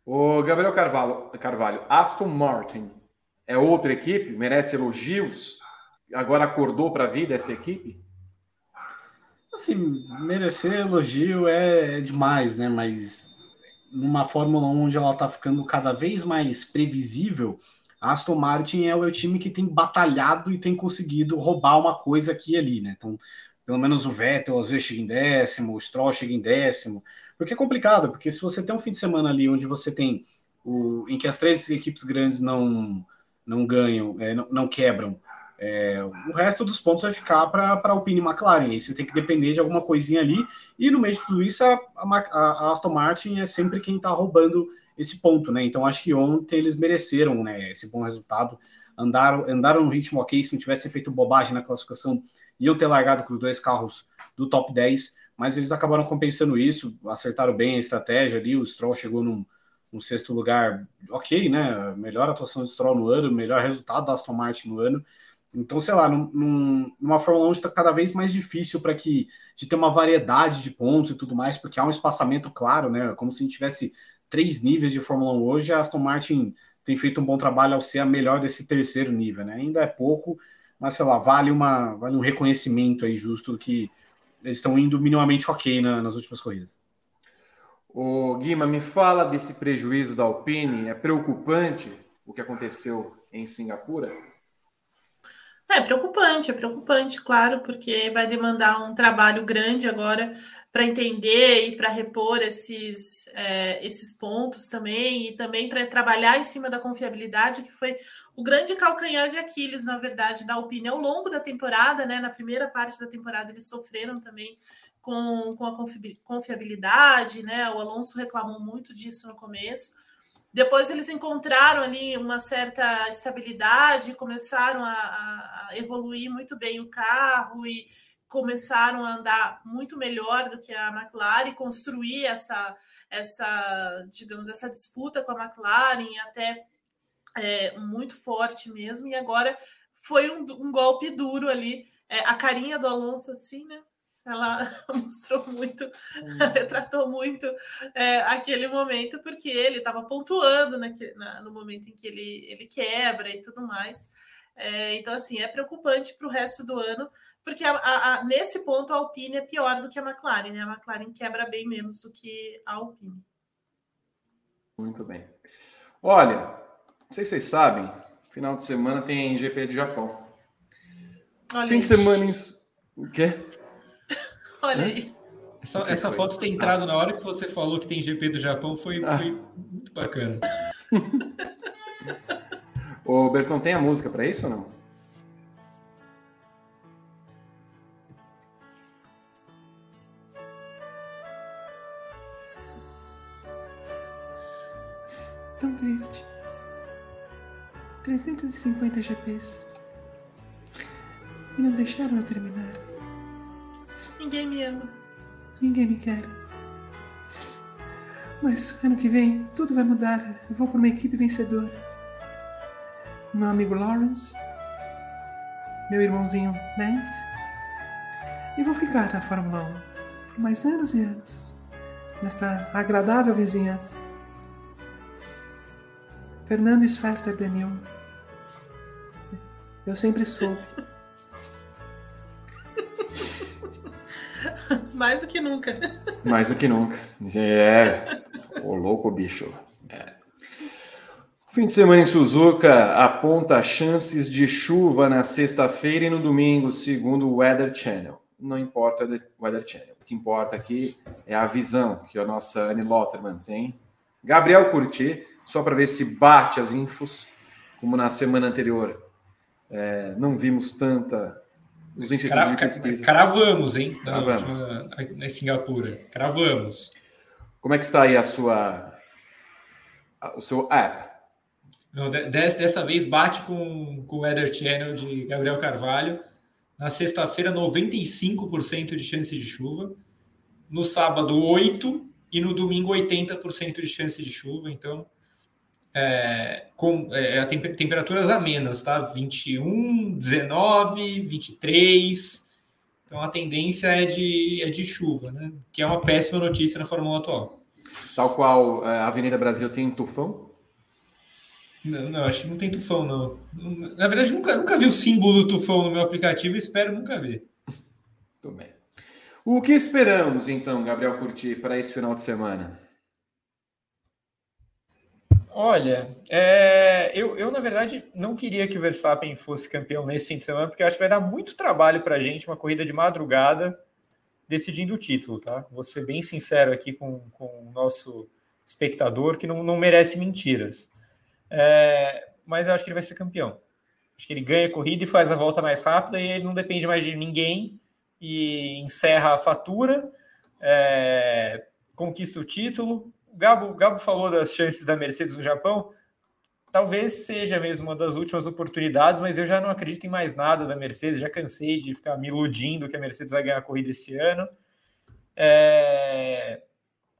O Gabriel Carvalho, Carvalho, Aston Martin é outra equipe? Merece elogios? Agora acordou para a vida essa equipe? Assim, merecer elogio é, é demais, né? Mas numa Fórmula 1 onde ela está ficando cada vez mais previsível, a Aston Martin é o time que tem batalhado e tem conseguido roubar uma coisa aqui e ali, né? Então, pelo menos o Vettel às vezes chega em décimo, o Stroll chega em décimo, porque é complicado, porque se você tem um fim de semana ali onde você tem o, em que as três equipes grandes não não ganham, é, não, não, quebram, é, o resto dos pontos vai ficar para Alpine e McLaren. Aí você tem que depender de alguma coisinha ali. E no meio de tudo isso, a, a, a Aston Martin é sempre quem está roubando esse ponto, né? Então acho que ontem eles mereceram né, esse bom resultado. Andaram, andaram no ritmo ok. Se não tivessem feito bobagem na classificação, iam ter largado com os dois carros do top 10. Mas eles acabaram compensando isso, acertaram bem a estratégia ali. O Stroll chegou num, num sexto lugar, ok, né? Melhor atuação do Stroll no ano, melhor resultado da Aston Martin no ano. Então, sei lá, num, numa Fórmula 1 está cada vez mais difícil para que de ter uma variedade de pontos e tudo mais, porque há um espaçamento claro, né? Como se a gente tivesse três níveis de Fórmula 1 hoje, a Aston Martin tem feito um bom trabalho ao ser a melhor desse terceiro nível, né? Ainda é pouco, mas sei lá, vale, uma, vale um reconhecimento aí justo que eles estão indo minimamente ok na, nas últimas corridas. O Guima, me fala desse prejuízo da Alpine. É preocupante o que aconteceu em Singapura? É preocupante, é preocupante, claro, porque vai demandar um trabalho grande agora para entender e para repor esses, é, esses pontos também, e também para trabalhar em cima da confiabilidade, que foi o grande calcanhar de Aquiles, na verdade, da Alpine ao longo da temporada, né? Na primeira parte da temporada, eles sofreram também com, com a confiabilidade, né? O Alonso reclamou muito disso no começo. Depois eles encontraram ali uma certa estabilidade, começaram a, a, evoluir muito bem o carro e começaram a andar muito melhor do que a McLaren, construir essa, essa, digamos, essa disputa com a McLaren até é, muito forte mesmo. E agora foi um, um golpe duro ali. É, a carinha do Alonso, assim, né? Ela (laughs) mostrou muito, hum. (laughs) retratou muito é, aquele momento, porque ele estava pontuando naquele, na, no momento em que ele, ele quebra e tudo mais. É, então, assim, é preocupante para o resto do ano porque a, a, a, nesse ponto a Alpine é pior do que a McLaren, né? A McLaren quebra bem menos do que a Alpine. Muito bem. Olha, não sei se vocês sabem, final de semana tem GP de Japão. Olha Fim de semana em... O quê? Olha aí. Essa, essa foto ter entrado na hora que você falou que tem GP do Japão foi, ah. foi muito bacana. (laughs) Ô, Berton, tem a música para isso ou não? Tão triste. 350 GPs. E não deixaram eu terminar. Ninguém me ama. Ninguém me quer. Mas ano que vem tudo vai mudar. Eu vou para uma equipe vencedora. Meu amigo Lawrence, meu irmãozinho Nance, e vou ficar na Fórmula 1 por mais anos e anos, nesta agradável vizinhança. Fernando is faster than you. Eu sempre soube. (laughs) Mais do que nunca. (laughs) Mais do que nunca. É. O louco bicho. É. Fim de semana em Suzuka aponta chances de chuva na sexta-feira e no domingo, segundo o Weather Channel. Não importa o Weather Channel. O que importa aqui é a visão que a nossa Anne Lotterman tem. Gabriel Curti só para ver se bate as infos, como na semana anterior. É, não vimos tanta os institutos de pesquisa. Cravamos, hein? Na, Cravamos. Última, na Singapura. Cravamos. Como é que está aí a sua o seu app? Não, dessa, dessa vez bate com, com o Weather Channel de Gabriel Carvalho. Na sexta-feira, 95% de chance de chuva. No sábado, 8%. E no domingo, 80% de chance de chuva. Então, é, com é, tem, temperaturas amenas, tá? 21, 19, 23. Então a tendência é de, é de chuva, né? Que é uma péssima notícia na Fórmula 1 atual. Tal qual é, a Avenida Brasil tem tufão? Não, não, acho que não tem tufão, não. Na verdade, nunca, nunca vi o símbolo do tufão no meu aplicativo e espero nunca ver. Muito bem. O que esperamos, então, Gabriel Curti, para esse final de semana? Olha, é, eu, eu, na verdade não queria que o Verstappen fosse campeão nesse fim de semana, porque acho que vai dar muito trabalho para a gente, uma corrida de madrugada decidindo o título, tá? Vou ser bem sincero aqui com, com o nosso espectador, que não, não merece mentiras. É, mas eu acho que ele vai ser campeão. Acho que ele ganha a corrida e faz a volta mais rápida e ele não depende mais de ninguém e encerra a fatura, é, conquista o título, Gabo, Gabo falou das chances da Mercedes no Japão. Talvez seja mesmo uma das últimas oportunidades, mas eu já não acredito em mais nada da Mercedes. Já cansei de ficar me iludindo que a Mercedes vai ganhar a corrida esse ano. É...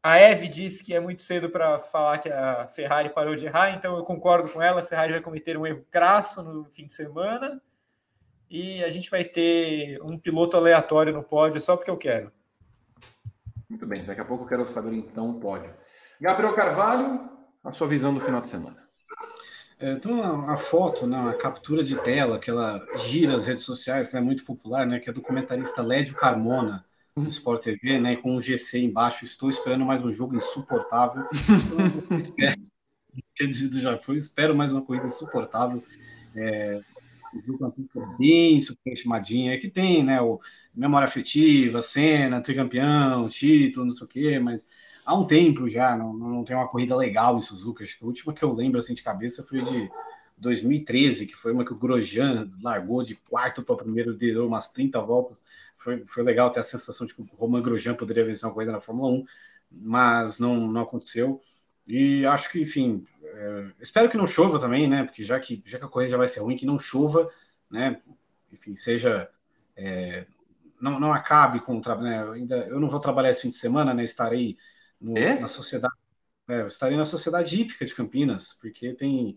A Eve disse que é muito cedo para falar que a Ferrari parou de errar, então eu concordo com ela. A Ferrari vai cometer um erro crasso no fim de semana e a gente vai ter um piloto aleatório no pódio só porque eu quero. Muito bem, daqui a pouco eu quero saber então o pódio. Gabriel Carvalho, a sua visão do final de semana. É, então, a, foto, né, a captura de tela, que ela gira as redes sociais, que é muito popular, né, que é do comentarista Lédio Carmona, no Sport TV, né, com um GC embaixo, estou esperando mais um jogo insuportável. (laughs) é, do Japão, espero mais uma corrida insuportável. É, o jogo é bem super chamadinha, é que tem, né, o memória afetiva, cena, tricampeão, título, não sei o quê, mas há um tempo já, não, não tem uma corrida legal em Suzuka. Acho que a última que eu lembro assim de cabeça foi de 2013, que foi uma que o Grosjean largou de quarto para primeiro, deu umas 30 voltas. Foi, foi legal ter a sensação de que o Roman Grosjean poderia vencer uma corrida na Fórmula 1, mas não, não aconteceu. E acho que, enfim, é, espero que não chova também, né? Porque já que, já que a corrida já vai ser ruim, que não chova, né? Enfim, seja. É, não, não acabe com o trabalho. Né? Ainda, eu não vou trabalhar esse fim de semana, né? Estarei no, é? na sociedade. É, eu estarei na Sociedade Hípica de Campinas, porque tem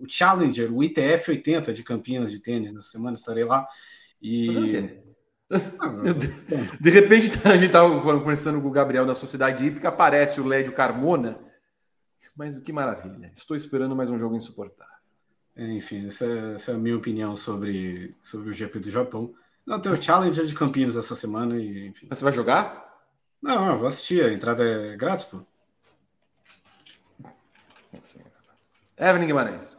o Challenger, o ITF 80 de Campinas de tênis. Na semana estarei lá. E. Ah, (laughs) de repente, (laughs) a gente estava conversando com o Gabriel da Sociedade Hípica, aparece o Lédio Carmona. Mas que maravilha. Estou esperando mais um jogo insuportável. É, enfim, essa, essa, é a minha opinião sobre, sobre o GP do Japão. Não, tem o Challenger de Campinas essa semana. E, enfim. Mas você vai jogar? Não, eu vou assistir. A entrada é grátis, pô. Evelyn Guimarães.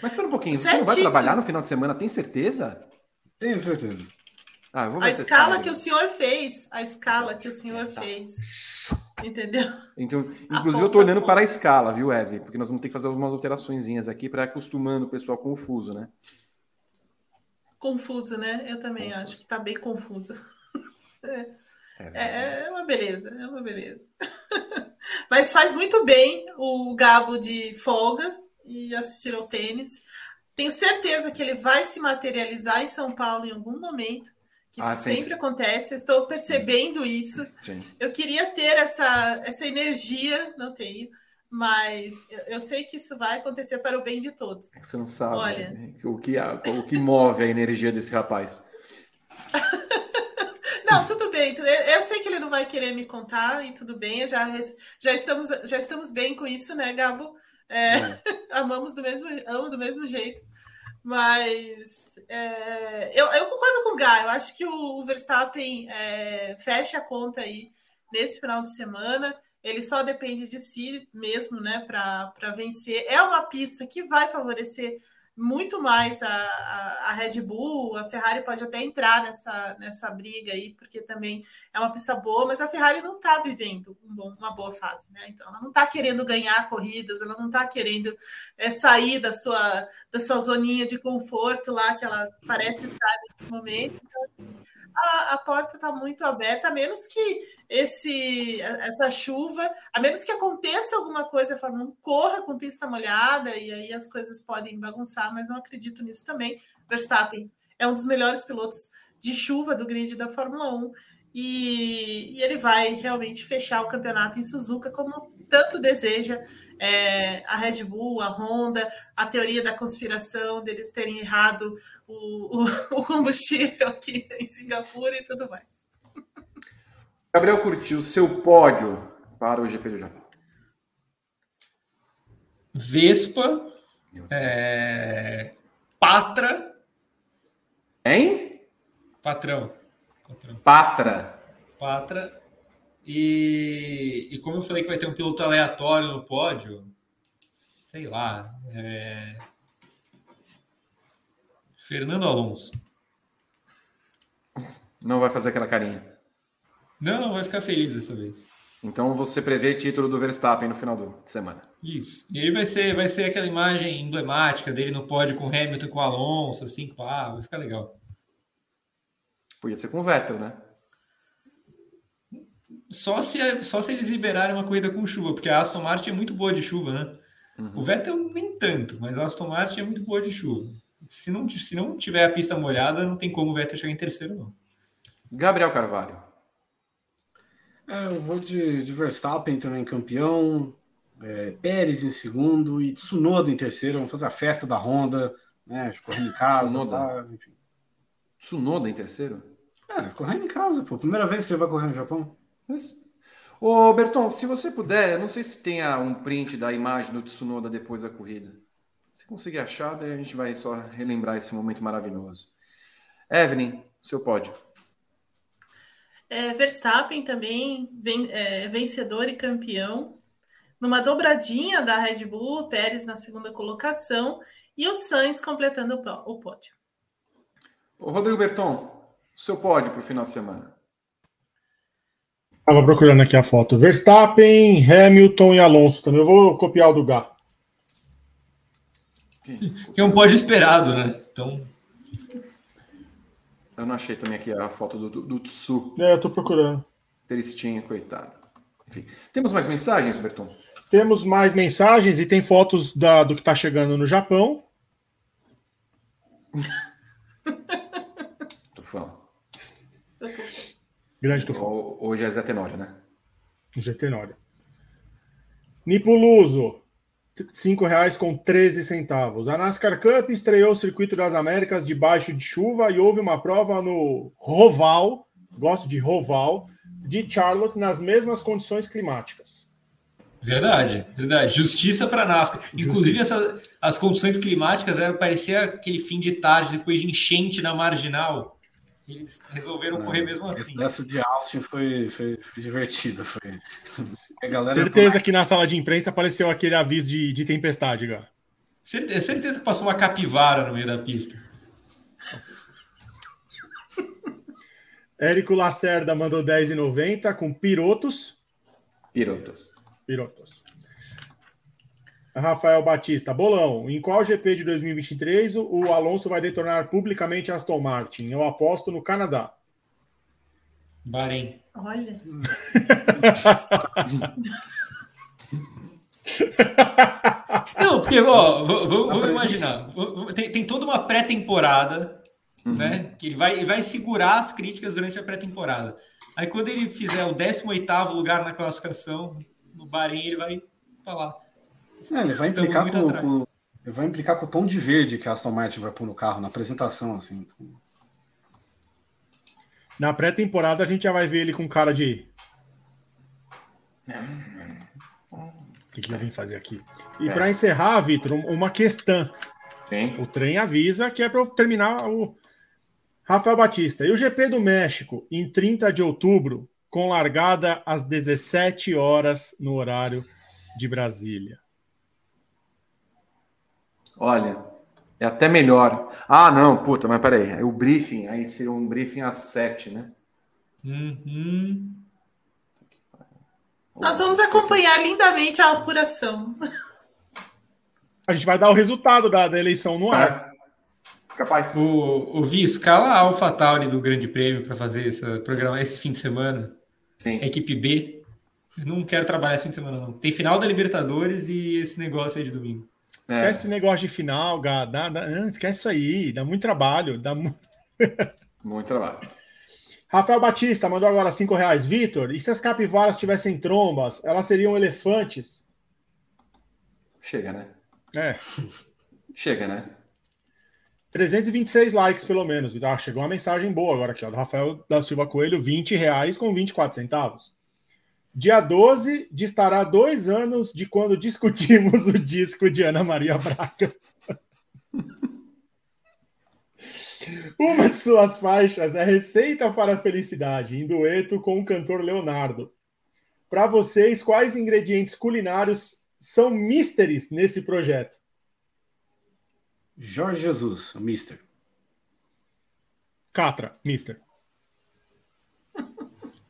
Mas espera um pouquinho, você não vai trabalhar no final de semana, tem certeza? Tenho certeza. Ah, a escala que o senhor fez, a escala que o senhor tá. fez. Entendeu? Então, (laughs) inclusive, eu estou olhando para a escala, viu, Eve? Porque nós vamos ter que fazer algumas alterações aqui para acostumando o pessoal com o fuso, né? Confuso, né? Eu também acho que está bem confuso. É, é, é, uma beleza, é uma beleza. (laughs) Mas faz muito bem o Gabo de folga e assistir ao tênis. Tenho certeza que ele vai se materializar em São Paulo em algum momento. Que isso ah, sempre. acontece, estou percebendo Sim. isso. Sim. Eu queria ter essa, essa energia, não tenho, mas eu, eu, sei que isso vai acontecer para o bem de todos. É você não sabe Olha... né? o, que, o que move a energia desse rapaz. (laughs) Não, tudo bem. Eu sei que ele não vai querer me contar e tudo bem. Já, já, estamos, já estamos bem com isso, né, Gabo? É, é. (laughs) amamos do mesmo, amo do mesmo jeito. Mas é, eu, eu, concordo com o Guy. Eu acho que o, Verstappen é, fecha a conta aí nesse final de semana. Ele só depende de si mesmo, né, para vencer. É uma pista que vai favorecer muito mais a, a, a, Red Bull, a Ferrari pode até entrar nessa, nessa briga aí, porque também é uma pista boa, mas a Ferrari não está vivendo um bom, uma boa fase, né? Então ela não está querendo ganhar corridas, ela não está querendo é, sair da sua, da sua zoninha de conforto lá que ela parece estar nesse momento. Então, a, a porta está muito aberta, a menos que esse essa chuva, a menos que aconteça alguma coisa, a 1 corra com pista molhada e aí as coisas podem bagunçar, mas não acredito nisso também. Verstappen é um dos melhores pilotos de chuva do grid da Fórmula 1 e, e ele vai realmente fechar o campeonato em Suzuka como tanto deseja é, a Red Bull, a Honda, a teoria da conspiração deles terem errado o, (laughs) o, combustível aqui em Singapura e tudo mais. Gabriel curtiu seu pódio para o GP do Japão. Vespa, é... Patra. Hein? Patrão. Patrão. Patra. Patra. E, e como eu falei que vai ter um piloto aleatório no pódio, sei lá. É... Fernando Alonso. Não vai fazer aquela carinha. Não, não, vai ficar feliz dessa vez. Então você prevê título do Verstappen no final do semana. Isso. E aí vai ser, vai ser aquela imagem emblemática dele no pódio com Hamilton com Alonso, assim, pá, vai ficar legal. Podia ser com o Vettel, né? Só se, só se eles liberarem uma corrida com chuva, porque a Aston Martin é muito boa de chuva, né? Uhum. O Vettel nem tanto, mas a Aston Martin é muito boa de chuva. Se não, se não tiver a pista molhada, não tem como o Vettel chegar em terceiro, não. Gabriel Carvalho. É, eu vou de, de Verstappen também campeão, é, Pérez em segundo e Tsunoda em terceiro. Vamos fazer a festa da Honda, né? Correndo em casa, Tsunoda. Lá, enfim. Tsunoda em terceiro? É, correndo em casa, pô. Primeira vez que ele vai correr no Japão. Mas... Ô, Berton, se você puder, não sei se tenha um print da imagem do Tsunoda depois da corrida. Se conseguir achar, daí a gente vai só relembrar esse momento maravilhoso. Evelyn, seu pódio. É, Verstappen também, ven, é, vencedor e campeão. Numa dobradinha da Red Bull, Pérez na segunda colocação e o Sainz completando o pódio. Ô, Rodrigo Berton, seu pódio para o final de semana. Estava procurando aqui a foto. Verstappen, Hamilton e Alonso. Também eu vou copiar o do Gá. Que é um pódio esperado, né? Então, eu não achei também aqui a foto do, do, do Tsu. É, eu tô procurando. Tristinha, coitado. Enfim. Temos mais mensagens, Berton? Temos mais mensagens e tem fotos da, do que está chegando no Japão. (laughs) Tufão. Grande Tufão. Hoje é Zé Tenório, né? Zé Tenório. Nipuluso. R$ reais com 13 centavos. A NASCAR Cup estreou o Circuito das Américas debaixo de chuva e houve uma prova no Roval, gosto de Roval, de Charlotte nas mesmas condições climáticas. Verdade, verdade. Justiça para a NASCAR. Inclusive, essa, as condições climáticas eram parecia aquele fim de tarde, depois de enchente na marginal. Eles resolveram correr mesmo assim. Essa de Austin foi, foi, foi divertida. Foi. Certeza que na sala de imprensa apareceu aquele aviso de, de tempestade, cara. Certeza, certeza que passou uma capivara no meio da pista. (laughs) Érico Lacerda mandou 10,90 com pirotos. Pirotos. Pirotos. Rafael Batista, bolão. Em qual GP de 2023 o Alonso vai detonar publicamente Aston Martin? Eu aposto no Canadá. Bahrein. Olha. (laughs) Não, porque, ó, vamos imaginar. Tem, tem toda uma pré-temporada, uhum. né? Que ele vai, ele vai segurar as críticas durante a pré-temporada. Aí, quando ele fizer o 18 lugar na classificação, no Bahrein, ele vai falar é, ele vai implicar com, com, ele vai implicar com o tom de verde que a Aston Martin vai pôr no carro na apresentação, assim. Na pré-temporada a gente já vai ver ele com cara de. O que, que eu vim fazer aqui? E é. para encerrar, Vitor, uma questão. Sim. O trem avisa que é para terminar o Rafael Batista. E o GP do México, em 30 de outubro, com largada às 17 horas no horário de Brasília. Olha, É até melhor. Ah, não, puta, mas peraí. O briefing, aí seria um briefing às sete, né? Uhum. Nós vamos acompanhar lindamente a apuração. A gente vai dar o resultado da, da eleição no ar. É. Capaz. O, o Vi, escala a AlphaTauri do Grande Prêmio para fazer esse programa esse fim de semana. Sim. Equipe B. Eu não quero trabalhar esse fim de semana, não. Tem final da Libertadores e esse negócio aí de domingo. Esquece É. esse negócio de final, Gá. Dá, dá- esquece isso aí. Dá muito trabalho. Dá mu- (laughs) Muito trabalho. Rafael Batista mandou agora 5 reais. Vitor, e se as capivaras tivessem trombas, elas seriam elefantes? Chega, né? É. Chega, né? 326 likes, pelo menos. Ah, chegou uma mensagem boa agora aqui, ó, do Rafael da Silva Coelho, 20 reais com 24 centavos. Dia 12 distará dois anos de quando discutimos (laughs) o disco de Ana Maria Braga. (laughs) Uma de suas faixas é Receita para a Felicidade, em dueto com o cantor Leonardo. Para vocês, quais ingredientes culinários são mysteries nesse projeto? Jorge Jesus, o Mister. Catra, mister.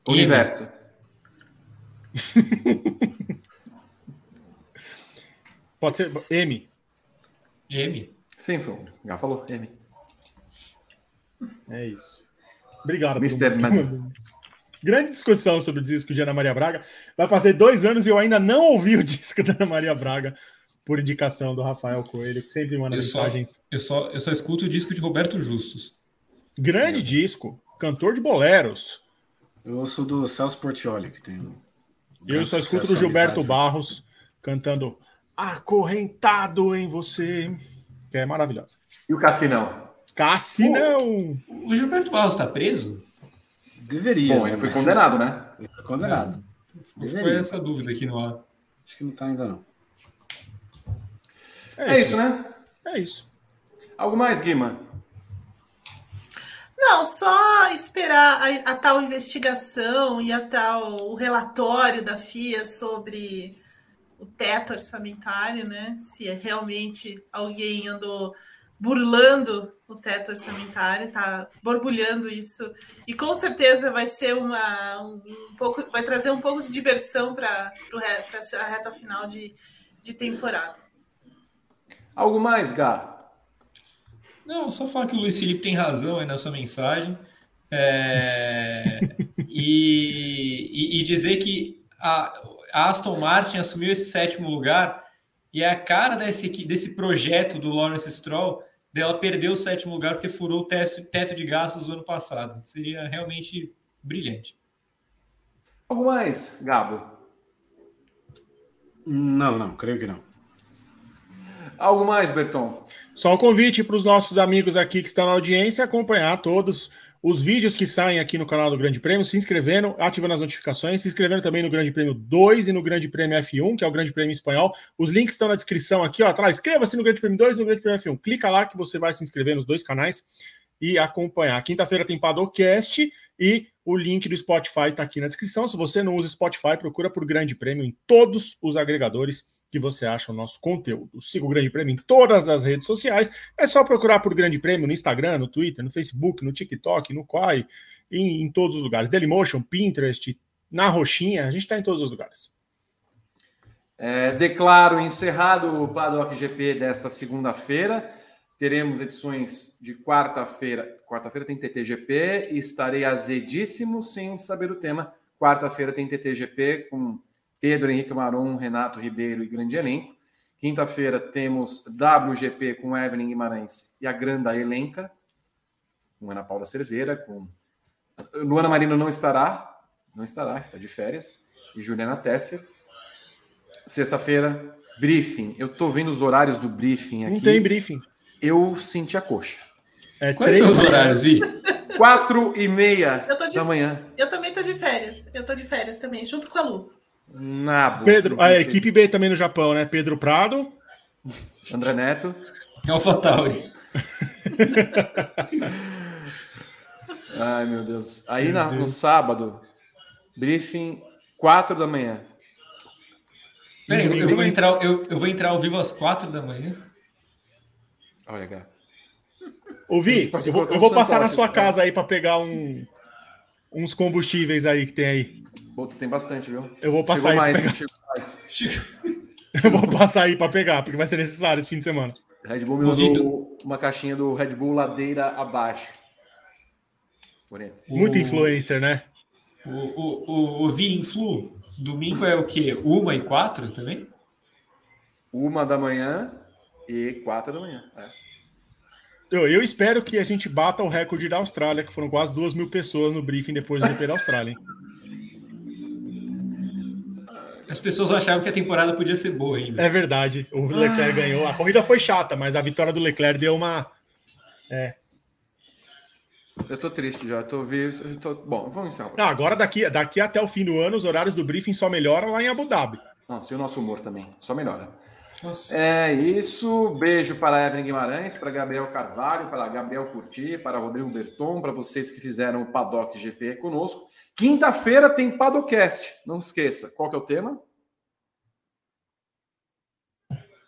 Universo. (laughs) Pode ser M. M. Sim, foi. Já falou. M. É isso. Obrigado. Mr. por- Man. (laughs) Grande discussão sobre o disco de Ana Maria Braga. Vai fazer dois anos e eu ainda não ouvi o (laughs) disco da Ana Maria Braga, por indicação do Rafael Coelho, que sempre manda Eu só, mensagens. eu, só, eu só escuto o disco de Roberto Justus. Grande disco, cantor de boleros. Eu ouço do Celso Portioli, que tem. Eu só escuto do Gilberto Amizade. Barros cantando Acorrentado em Você, que é maravilhosa. E o Cassinão? Cassinão! O Gilberto Barros está preso? Deveria. Bom, né, ele foi mas- condenado, né? Ele foi condenado. Ficou Deveria. essa dúvida aqui no ar. Acho que não tá ainda, não. É isso, né? É isso. Algo mais, Guima? Não, só esperar a, a tal investigação e a tal o relatório da FIA sobre o teto orçamentário, né? Se é realmente alguém andou burlando o teto orçamentário, tá borbulhando isso. E com certeza vai ser uma um, um pouco, vai trazer um pouco de diversão para a reta final de, de temporada. Algo mais, Gá? Não, só falar que o Luiz Felipe tem razão aí na sua mensagem. É, (laughs) e, e- e dizer que a, a Aston Martin assumiu esse sétimo lugar e é a cara desse, desse projeto do Lawrence Stroll dela perder o sétimo lugar porque furou o teto, teto de gastos do ano passado. Seria realmente brilhante. Algo mais, Gabo? Não, não, creio que não. Algo mais, Berton? Só o convite para os nossos amigos aqui que estão na audiência acompanhar todos os vídeos que saem aqui no canal do Grande Prêmio, se inscrevendo, ativando as notificações, se inscrevendo também no Grande Prêmio 2 e no Grande Prêmio F1, que é o Grande Prêmio Espanhol. Os links estão na descrição aqui, ó, atrás. Inscreva-se no Grande Prêmio 2 e no Grande Prêmio F1. Clica lá que você vai se inscrever nos dois canais e acompanhar. Quinta-feira tem Padocast e o link do Spotify está aqui na descrição. Se você não usa Spotify, procura por Grande Prêmio em todos os agregadores que você acha o nosso conteúdo. Siga o Grande Prêmio em todas as redes sociais. É só procurar por Grande Prêmio no Instagram, no Twitter, no Facebook, no TikTok, no Quai, em, em todos os lugares. Dailymotion, Pinterest, na Roxinha, a gente está em todos os lugares. É, declaro encerrado o Paddock GP desta segunda-feira. Teremos edições de quarta-feira. Quarta-feira tem TTGP estarei azedíssimo sem saber o tema. Quarta-feira tem TTGP com Pedro Henrique Maron, Renato Ribeiro e grande elenco. Quinta-feira temos WGP com Evelyn Guimarães e a Granda Elenca, com Ana Paula Cerveira, com Luana Marino não estará, não estará, está de férias, e Juliana Tesser. Sexta-feira, briefing. Eu tô vendo os horários do briefing aqui. Não tem briefing. Eu senti a coxa. É Quais três são os horários, Vi? Quatro e meia Eu tô de- da manhã. Eu também tô de férias. Eu tô de férias também, junto com a Lu. Nada. Pedro, a equipe B também no Japão, né? Pedro Prado. André Neto. AlphaTauri. (laughs) Ai, meu Deus. Aí Meu na- Deus. no sábado, briefing, quatro da manhã. Peraí, eu, eu vou entrar, eu, eu vou entrar ao vivo às quatro da manhã. Olha, cara. Ouvi, eu vou, eu vou passar na sua casa aí para pegar um, uns combustíveis aí que tem aí. Puta, tem bastante, viu? Eu vou passar Chegou aí. mais, chegou mais. (laughs) Eu vou passar aí para pegar, porque vai ser necessário esse fim de semana. Red Bull me mandou uma caixinha do Red Bull ladeira abaixo. Porém, Muito O- influencer, né? O, o, o, o Vi Influ, domingo é o quê? Uma e quatro também? uma da manhã e quatro da manhã. É. Eu, eu espero que a gente bata o recorde da Austrália, que foram quase duas mil pessoas no briefing depois do GP da Austrália. Hein? (laughs) As pessoas achavam que a temporada podia ser boa ainda. É verdade. O Leclerc ganhou. A corrida foi chata, mas a vitória do Leclerc deu uma. Eu tô triste já, eu tô vendo. eu tô- Bom, vamos encerrar. Não, agora daqui, daqui até o fim do ano, os horários do briefing só melhoram lá em Abu Dhabi. Nossa, e o nosso humor também, só melhora. Nossa. É isso. Beijo para Evelyn Guimarães, para Gabriel Carvalho, para Gabriel Curti, para Rodrigo Berton, para vocês que fizeram o Paddock GP conosco. Quinta-feira tem Padocast. Não se esqueça. Qual que é o tema?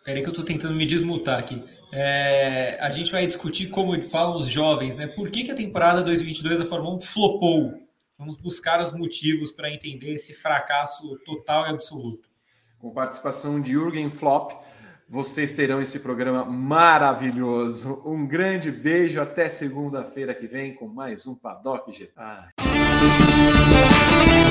Peraí que eu tô tentando me desmutar aqui. É, a gente vai discutir como falam os jovens, né? Por que, que a temporada 2022 da Fórmula 1 flopou? Vamos buscar os motivos para entender esse fracasso total e absoluto. Com participação de Jürgen Flop. Vocês terão esse programa maravilhoso. Um grande beijo. Até segunda-feira que vem com mais um Paddock GP. Ah. Música